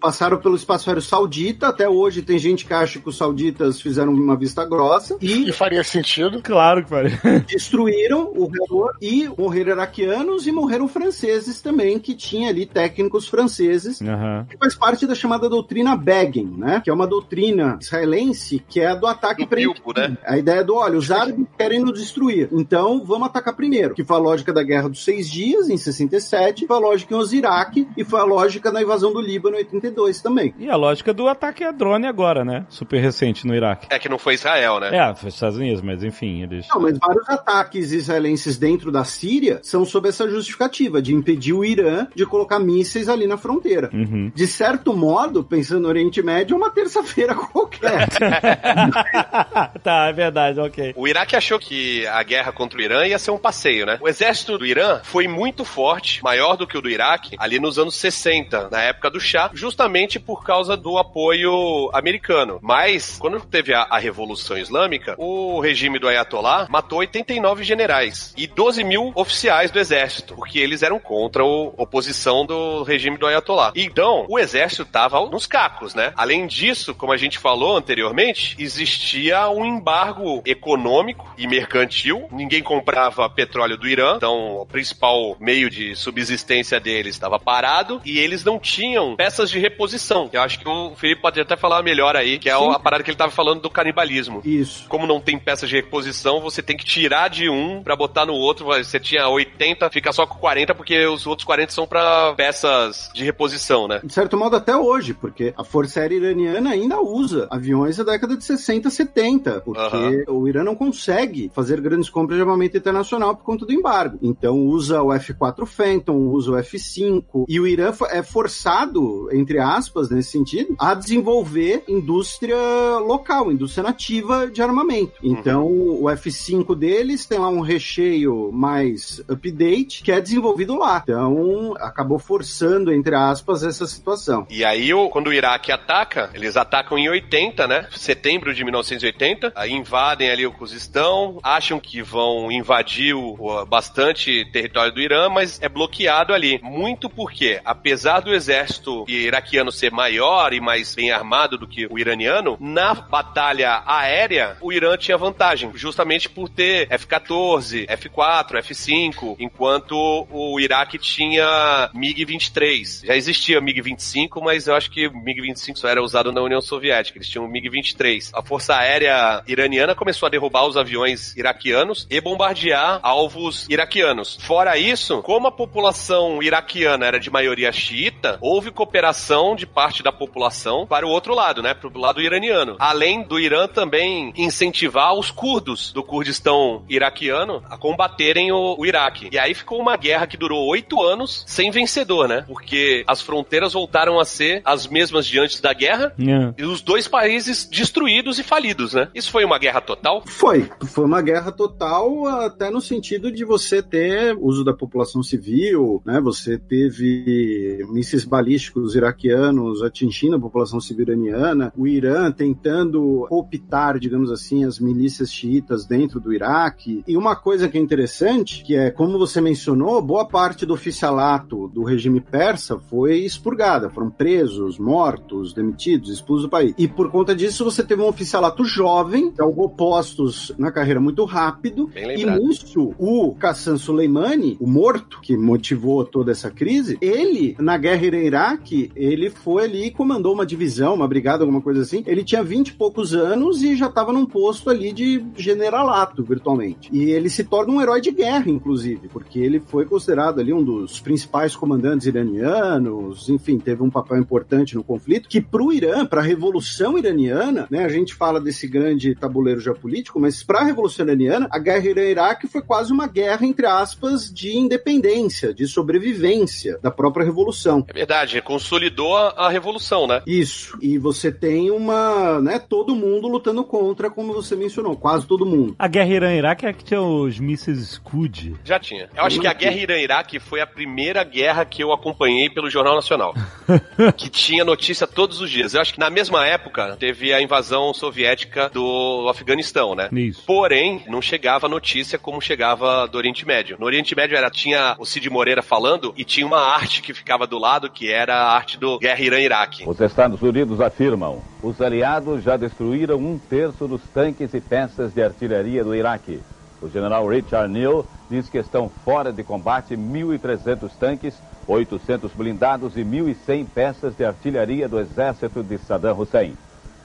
Passaram pelo espaço aéreo saudita, até hoje tem gente que acha que os sauditas fizeram uma vista grossa e E faria sentido. Claro que faria. destruíram o reator e morreram iraquianos e morreram franceses também, que tinha ali técnicos franceses Aham. que faz parte da chamada doutrina Begin, né? Que é uma doutrina israelense que é a do ataque preventivo. Bilbo, né? A ideia do, olha, os árabes querem nos destruir, então vamos atacar primeiro. Que foi a lógica da Guerra dos Seis Dias, em 67, foi a lógica em Osirak e foi a lógica da invasão do Líbano em 82 também. E a lógica do ataque a drone agora, né? Super recente no Iraque. É que não foi Israel, né? É, foi os Estados Unidos, mas enfim, eles. Não, mas vários ataques israelenses dentro da Síria são sob essa justificativa de impedir o Irã de colocar mísseis ali na fronteira. Uhum. De certo modo, pensando no Oriente Médio, é uma terça-feira qualquer. tá, é verdade, ok. O Iraque achou que a guerra contra o Irã ia ser um passeio, né? O exército do Irã foi muito forte, maior do que o do Iraque, ali nos anos 60, na época do Shah, justamente por causa do apoio americano. Mas, quando teve a, a Revolução Islâmica, o regime do Ayatollah matou 89 generais e 12 mil oficiais do exército, porque eles eram contra a oposição do regime do Ayatollah. Então, o exército tava nos cacos, né? Além disso, como a gente falou anteriormente, existia um embargo econômico e mercantil. Ninguém comprava petróleo do Irã, então o principal meio de subsistência deles estava parado e eles não tinham peças de reposição. Eu acho que o Felipe pode até falar melhor aí, que é Sim. a parada que ele estava falando do canibalismo. Isso. Como não tem peças de reposição, você tem que tirar de um pra botar no outro. Você tinha 80, fica só com 40 porque os outros 40 são pra peças de reposição, né? De certo modo, até hoje, porque a Força Aérea Iraniana ainda usa aviões da década de 60, 70, porque o Irã não consegue fazer grandes compras de armamento internacional por conta do embargo. Então usa o F-4 Phantom, usa o F-5, e o Irã é forçado, entre aspas, nesse sentido, a desenvolver indústria local, indústria nativa de armamento. Então o F-5 deles tem lá um recheio mais update, que é desenvolvido lá. Então acabou forçando, entre aspas, essa situação. E aí, quando o Iraque ataca, eles atacam em 80, né? Setembro de 1980. Aí invadem ali o Cuzistão, acham que vão invadir o, o- bastante território do Irã, mas é bloqueado ali. Muito porque, apesar do exército iraquiano ser maior e mais bem armado do que o iraniano, na batalha aérea, o Irã tinha vantagem, justamente por ter F-14, F-4, F-5, enquanto o Iraque tinha MiG-23. Já existia MiG-25, mas eu acho que o MiG-25 só era usado na União Soviética. Eles tinham o MiG-23. A Força Aérea Iraniana começou a derrubar os aviões iraquianos e bombardear alvos iraquianos. Fora isso, como a população iraquiana era de maioria xiita, houve cooperação de parte da população para o outro lado, né? Para o lado iraniano. Além do Irã também incentivar os curdos do Kurdistão iraquiano a combaterem o, o Iraque. E aí ficou uma guerra que durou oito anos sem vencedor, né? Porque as fronteiras voltaram a ser as mesmas de antes da guerra É. e os dois países destruídos e falidos, né? Isso foi uma guerra total? Foi. Foi uma guerra total, até no sentido de você ter uso da população civil, né? Você teve mísseis balísticos iraquianos atingindo a população civil iraniana, o Irã tentando cooptar, digamos assim, as milícias xiitas dentro do Iraque. E uma coisa que é interessante, que é, como você mencionou, boa parte do oficialato do regime persa foi expurgada, foram presos, mortos, demitidos, expulsos do país. E por conta disso, você teve um oficialato jovem, galgou postos na carreira muito rápido, e nisso, o Hassan Soleimani, o morto, que motivou toda essa crise, ele, na guerra Irã-Iraque, ele foi ali e comandou uma divisão, uma brigada, alguma coisa assim. Ele tinha 20 e poucos anos e já estava num posto ali de generalato, virtualmente. E ele se torna um herói de guerra, inclusive, porque ele foi considerado ali um dos principais comandantes iranianos, enfim, teve um papel importante no conflito, que pro Irã, para a Revolução Iraniana, né, a gente fala desse grande tabuleiro geopolítico, mas para a Revolução Iraniana, a guerra Irã-Iraque foi quase uma guerra, entre aspas, de independência, de sobrevivência da própria Revolução. É verdade, consolidou a, a revolução, né? Isso. E você tem uma, né, todo mundo lutando contra, como você mencionou, quase todo mundo. A guerra Irã-Iraque é que tinha os mísseis Scud. Já tinha. Eu acho que a guerra Irã-Iraque foi a primeira guerra que eu acompanhei pelo Jornal Nacional. que tinha notícia todos os dias. Eu acho que na mesma época teve a invasão soviética do Afeganistão, né? Isso. Porém, não chegava notícia como chegava do Oriente Médio. No Oriente Médio era, tinha o Cid Moreira falando e tinha uma arte que ficava do lado, que era a arte do Guerra Irã-Iraque. Os Estados Unidos afirmam: os aliados já destruíram um terço dos tanques e peças de artilharia do Iraque. O general Richard Neal diz que estão fora de combate 1.300 tanques, 800 blindados e 1.100 peças de artilharia do exército de Saddam Hussein.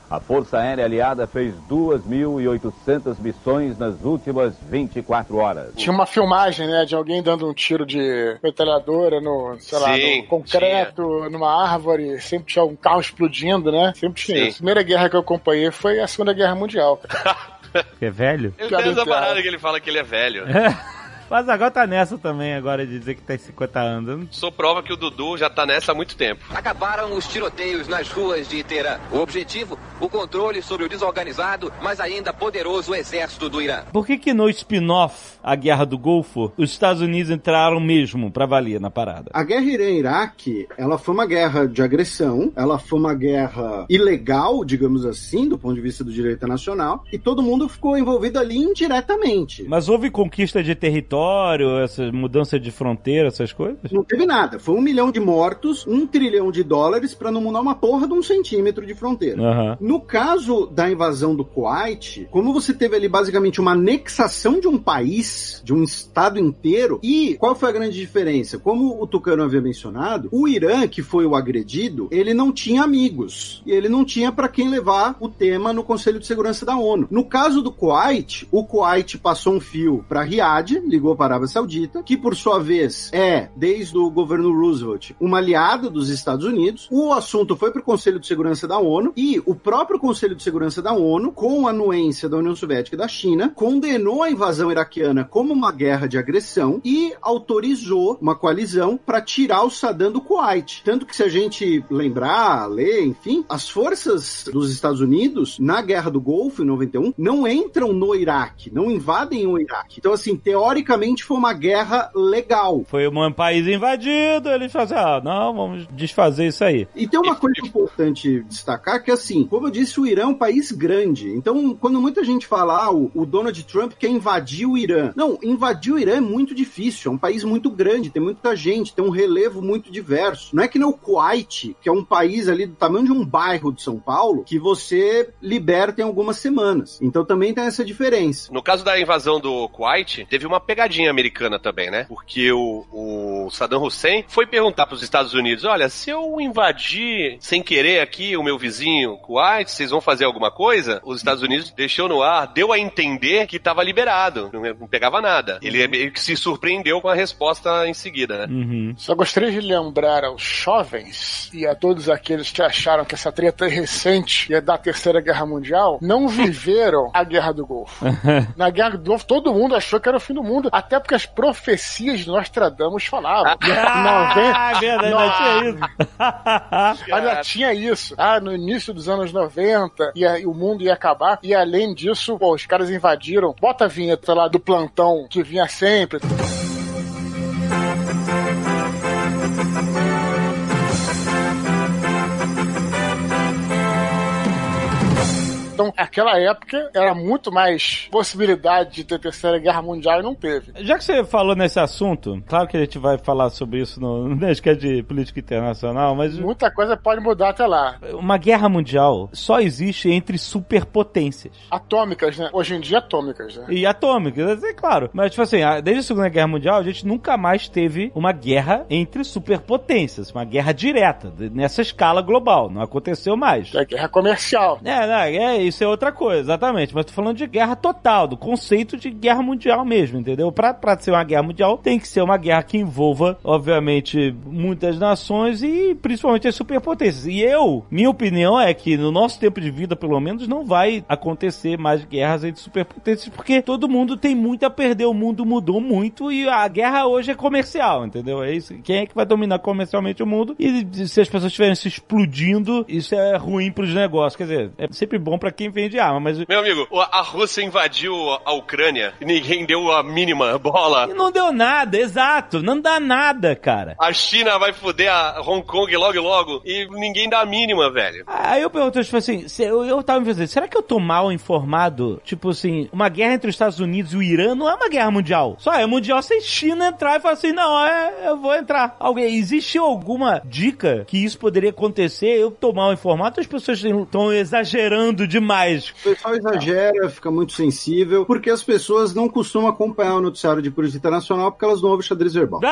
A Força Aérea Aliada fez 2.800 missões nas últimas 24 horas. Tinha uma filmagem, né, de alguém dando um tiro de metralhadora no, sei lá, Sim, no concreto, numa árvore, sempre tinha um carro explodindo, né? Sempre tinha Sim. isso. A primeira guerra que eu acompanhei foi a Segunda Guerra Mundial. é velho? Ele tem essa parada que ele fala que ele é velho. Mas agora tá nessa também, agora de dizer que tem 50 anos. Sou prova que o Dudu já tá nessa há muito tempo. Acabaram os tiroteios nas ruas de Teherã. O objetivo, o controle sobre o desorganizado, mas ainda poderoso exército do Irã. Por que que no spin-off, a Guerra do Golfo, os Estados Unidos entraram mesmo pra valer na parada? A guerra Irã-Iraque, ela foi uma guerra de agressão, ela foi uma guerra ilegal, digamos assim, do ponto de vista do direito internacional, e todo mundo ficou envolvido ali indiretamente. Mas houve conquista de território, essa mudança de fronteira, essas coisas? Não teve nada. Foi um milhão de mortos, um trilhão de dólares pra não mudar uma porra de um centímetro de fronteira. Aham. No caso da invasão do Kuwait, como você teve ali basicamente uma anexação de um país, de um estado inteiro, e qual foi a grande diferença? Como o Tucano havia mencionado, o Irã, que foi o agredido, ele não tinha amigos, e ele não tinha para quem levar o tema no Conselho de Segurança da ONU. No caso do Kuwait, o Kuwait passou um fio para Riad, ligou para a Arábia Saudita, que por sua vez é, desde o governo Roosevelt, uma aliada dos Estados Unidos. O assunto foi para o Conselho de Segurança da ONU e o próprio Conselho de Segurança da ONU, com a anuência da União Soviética e da China, condenou a invasão iraquiana como uma guerra de agressão e autorizou uma coalizão para tirar o Saddam do Kuwait. Tanto que se a gente lembrar, ler, enfim, as forças dos Estados Unidos na Guerra do Golfo em 91 não entram no Iraque, não invadem o Iraque. Então assim, teoricamente foi uma guerra legal. Foi um país invadido, eles falaram assim, ah, não, vamos desfazer isso aí. E tem uma coisa importante destacar que, assim, como eu disse, o Irã é um país grande. Então, quando muita gente fala, ah, o, o Donald Trump quer invadir o Irã. Não, invadir o Irã é muito difícil. É um país muito grande, tem muita gente, tem um relevo muito diverso. Não é que nem o Kuwait, que é um país ali do tamanho de um bairro de São Paulo, que você liberta em algumas semanas. Então também tem essa diferença. No caso da invasão do Kuwait, teve uma pegadinha americana também, né? Porque o, o Saddam Hussein foi perguntar para os Estados Unidos: olha, se eu invadir sem querer aqui o meu vizinho Kuwait, vocês vão fazer alguma coisa? Os Estados Unidos deixou no ar, deu a entender que estava liberado, não, não pegava nada. Ele meio que se surpreendeu com a resposta em seguida, né? Uhum. Só gostaria de lembrar aos jovens e a todos aqueles que acharam que essa treta recente ia dar a Terceira Guerra Mundial, não viveram a Guerra do Golfo. Na Guerra do Golfo, todo mundo achou que era o fim do mundo, até porque as profecias de Nostradamus falavam. Ah, é verdade, ainda tinha isso. Ainda tinha isso. Ah, no início dos anos 90, e aí o mundo ia acabar. E além disso, pô, os caras invadiram. Bota a vinheta lá do plantão que vinha sempre. Então, aquela época era muito mais possibilidade de ter terceira guerra mundial e não teve. Já que você falou nesse assunto, claro que a gente vai falar sobre isso no Nerdcast de política internacional, mas Muita coisa pode mudar até lá. uma guerra mundial só existe entre superpotências. Atômicas, né? Hoje em dia, atômicas, né? E atômicas, é claro. Mas, tipo assim, desde a Segunda Guerra Mundial, a gente nunca mais teve uma guerra entre superpotências, uma guerra direta, nessa escala global. Não aconteceu mais. É guerra comercial. É, não, é, isso é outra coisa, exatamente. Mas tô falando de guerra total, do conceito de guerra mundial mesmo, entendeu? Pra, pra ser uma guerra mundial, tem que ser uma guerra que envolva, obviamente, muitas nações e principalmente as superpotências. E eu, minha opinião é que no nosso tempo de vida, pelo menos, não vai acontecer mais guerras entre superpotências, porque todo mundo tem muito a perder, o mundo mudou muito e a guerra hoje é comercial, entendeu? É isso. Quem é que vai dominar comercialmente o mundo? E se as pessoas estiverem se explodindo, isso é ruim pros negócios. Quer dizer, é sempre bom pra quem vende arma, mas Meu amigo, a Rússia invadiu a Ucrânia e ninguém deu a mínima bola. não deu nada, exato, não dá nada, cara. A China vai foder a Hong Kong logo e logo e ninguém dá a mínima, velho. Aí eu pergunto, tipo assim, eu, eu tava me fazendo, será que eu tô mal informado? Tipo assim, uma guerra entre os Estados Unidos e o Irã não é uma guerra mundial. Só é mundial se a China entrar e falar assim, não, é, eu vou entrar. Alguém, existe alguma dica que isso poderia acontecer? Eu tô mal informado as pessoas estão exagerando demais? O pessoal exagera, fica muito sensível, porque as pessoas não costumam acompanhar o noticiário de polícia internacional porque elas não ouvem xadrez verbal.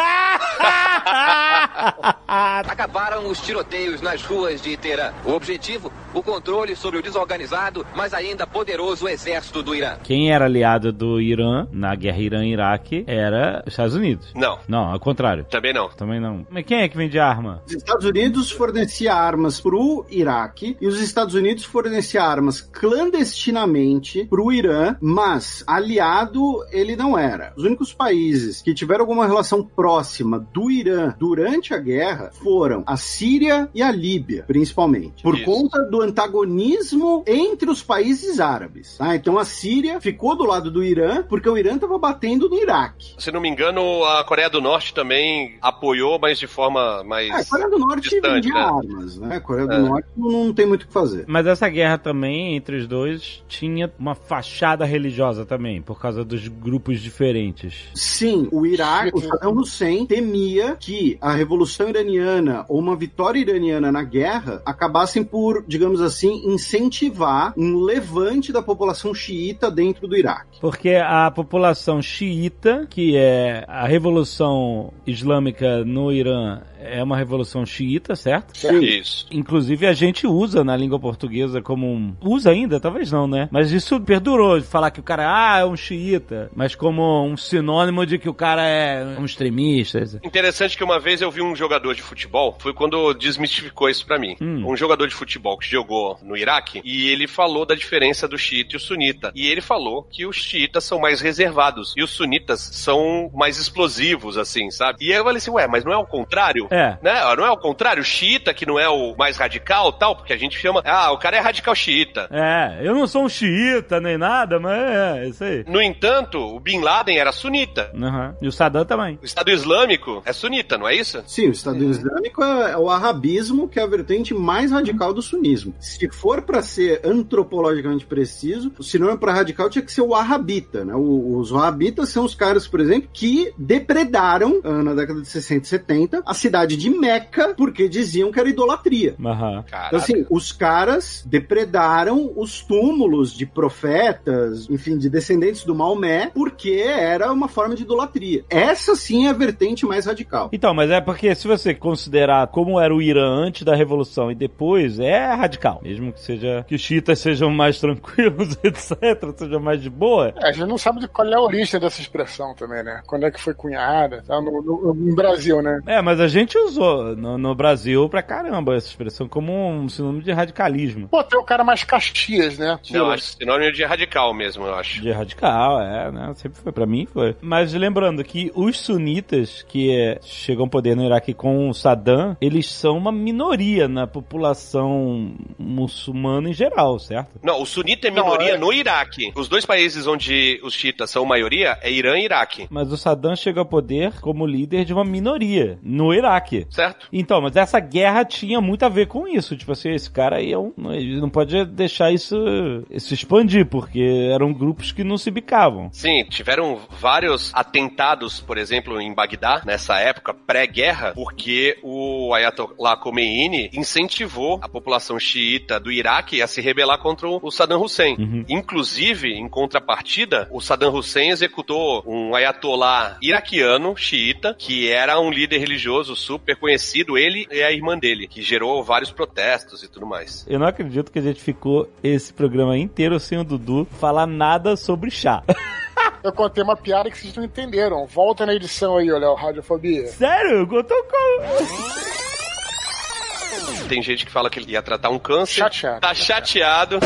Acabaram os tiroteios nas ruas de Teherã. O objetivo, o controle sobre o desorganizado, mas ainda poderoso exército do Irã. Quem era aliado do Irã na guerra Irã-Iraque era os Estados Unidos. Não, Não, ao contrário. também não. Também não. Mas quem é que vende arma? Os Estados Unidos fornecia armas pro Iraque e os Estados Unidos fornecia armas clandestinamente pro Irã, mas aliado ele não era. Os únicos países que tiveram alguma relação próxima do Irã durante a guerra foram a Síria e a Líbia, principalmente, por Isso. conta do antagonismo entre os países árabes. tá? Então a Síria ficou do lado do Irã porque o Irã estava batendo no Iraque. Se não me engano, a Coreia do Norte também apoiou, mas de forma mais. É, a Coreia do Norte distante, vendia né? armas, né? A Coreia do É. Norte não, não tem muito o que fazer. Mas essa guerra também, entre os dois, tinha uma fachada religiosa também, por causa dos grupos diferentes. Sim, o Iraque, o Saddam Hussein temia que a revolução iraniana ou uma vitória iraniana na guerra acabassem por, digamos assim, incentivar um levante da população xiita dentro do Iraque. Porque a população xiita, que é a revolução islâmica no Irã, é uma revolução xiita, certo? Isso. Inclusive a gente usa na língua portuguesa como um. Usa ainda? Talvez não, né? Mas isso perdurou de falar que o cara ah, é um xiita, mas como um sinônimo de que o cara é um extremista. Interessante que uma vez eu vi um jogador de futebol, foi quando desmistificou isso pra mim. Hum. Um jogador de futebol que jogou no Iraque e ele falou da diferença do xiita e o sunita. E ele falou que os xiitas são mais reservados e os sunitas são mais explosivos, assim, sabe? E aí eu falei assim, ué, mas não é o contrário? É. Né? Não é o contrário? O xiita que não é o mais radical tal, porque a gente chama, ah, o cara é radical xiita. É, eu não sou um xiita nem nada, mas é, isso aí. No entanto, o Bin Laden era sunita. Uhum. E o Saddam também. O Estado Islâmico é sunita, não é isso? Sim, o Estado Islâmico é, é o arabismo, que é a vertente mais radical do sunismo. Se for para ser antropologicamente preciso, o sinônimo para radical tinha que ser o arrabita, né? Os wahhabitas são os caras, por exemplo, que depredaram ah, na década de 60 e 70 a cidade de Meca porque diziam que era idolatria. Aham. Então, assim, os caras depredaram os túmulos de profetas, enfim, de descendentes do Maomé, porque era uma forma de idolatria. Essa sim é a vertente mais radical. Então, mas é porque se você considerar como era o Irã antes da revolução e depois, é radical. Mesmo que seja que os chiitas sejam mais tranquilos, etc, sejam mais de boa. É, a gente não sabe de qual é a origem dessa expressão também, né? Quando é que foi cunhada, tá? no, no- no Brasil, né? É, mas a gente usou no, no Brasil pra caramba essa expressão como um sinônimo de radicalismo. Pô, tem o cara mais Caxias, né? Não, acho sinônimo de radical mesmo, eu acho. De radical, é, né? Sempre foi. Pra mim foi. Mas lembrando que os sunitas que é, chegam ao poder no Iraque com o Saddam, eles são uma minoria na população muçulmana em geral, certo? Não, o sunita é minoria Não, é- no Iraque. Os dois países onde os chiitas são maioria é Irã e Iraque, Mas o Saddam chega ao poder como líder de uma minoria no Iraque. certo? Então, mas essa guerra tinha muito a ver com isso. Tipo assim, esse cara aí é um, ele não pode deixar isso se expandir, porque eram grupos que não se bicavam. Sim, tiveram vários atentados, por exemplo, em Bagdá, nessa época, pré-guerra, porque o Ayatollah Khomeini incentivou a população xiita do Iraque a se rebelar contra o Saddam Hussein. Uhum. Inclusive, em contrapartida, o Saddam Hussein executou um Ayatollah iraquiano, xiita, que era um líder religioso super conhecido, ele e a irmã dele, que gerou vários protestos e tudo mais. Eu não acredito que a gente ficou esse programa inteiro sem o Dudu falar nada sobre chá. Eu contei uma piada que vocês não entenderam. Volta na edição aí, olha, o Radiofobia. Sério? Contou como? Tem gente que fala que ele ia tratar um câncer. Chateado. Tá chateado.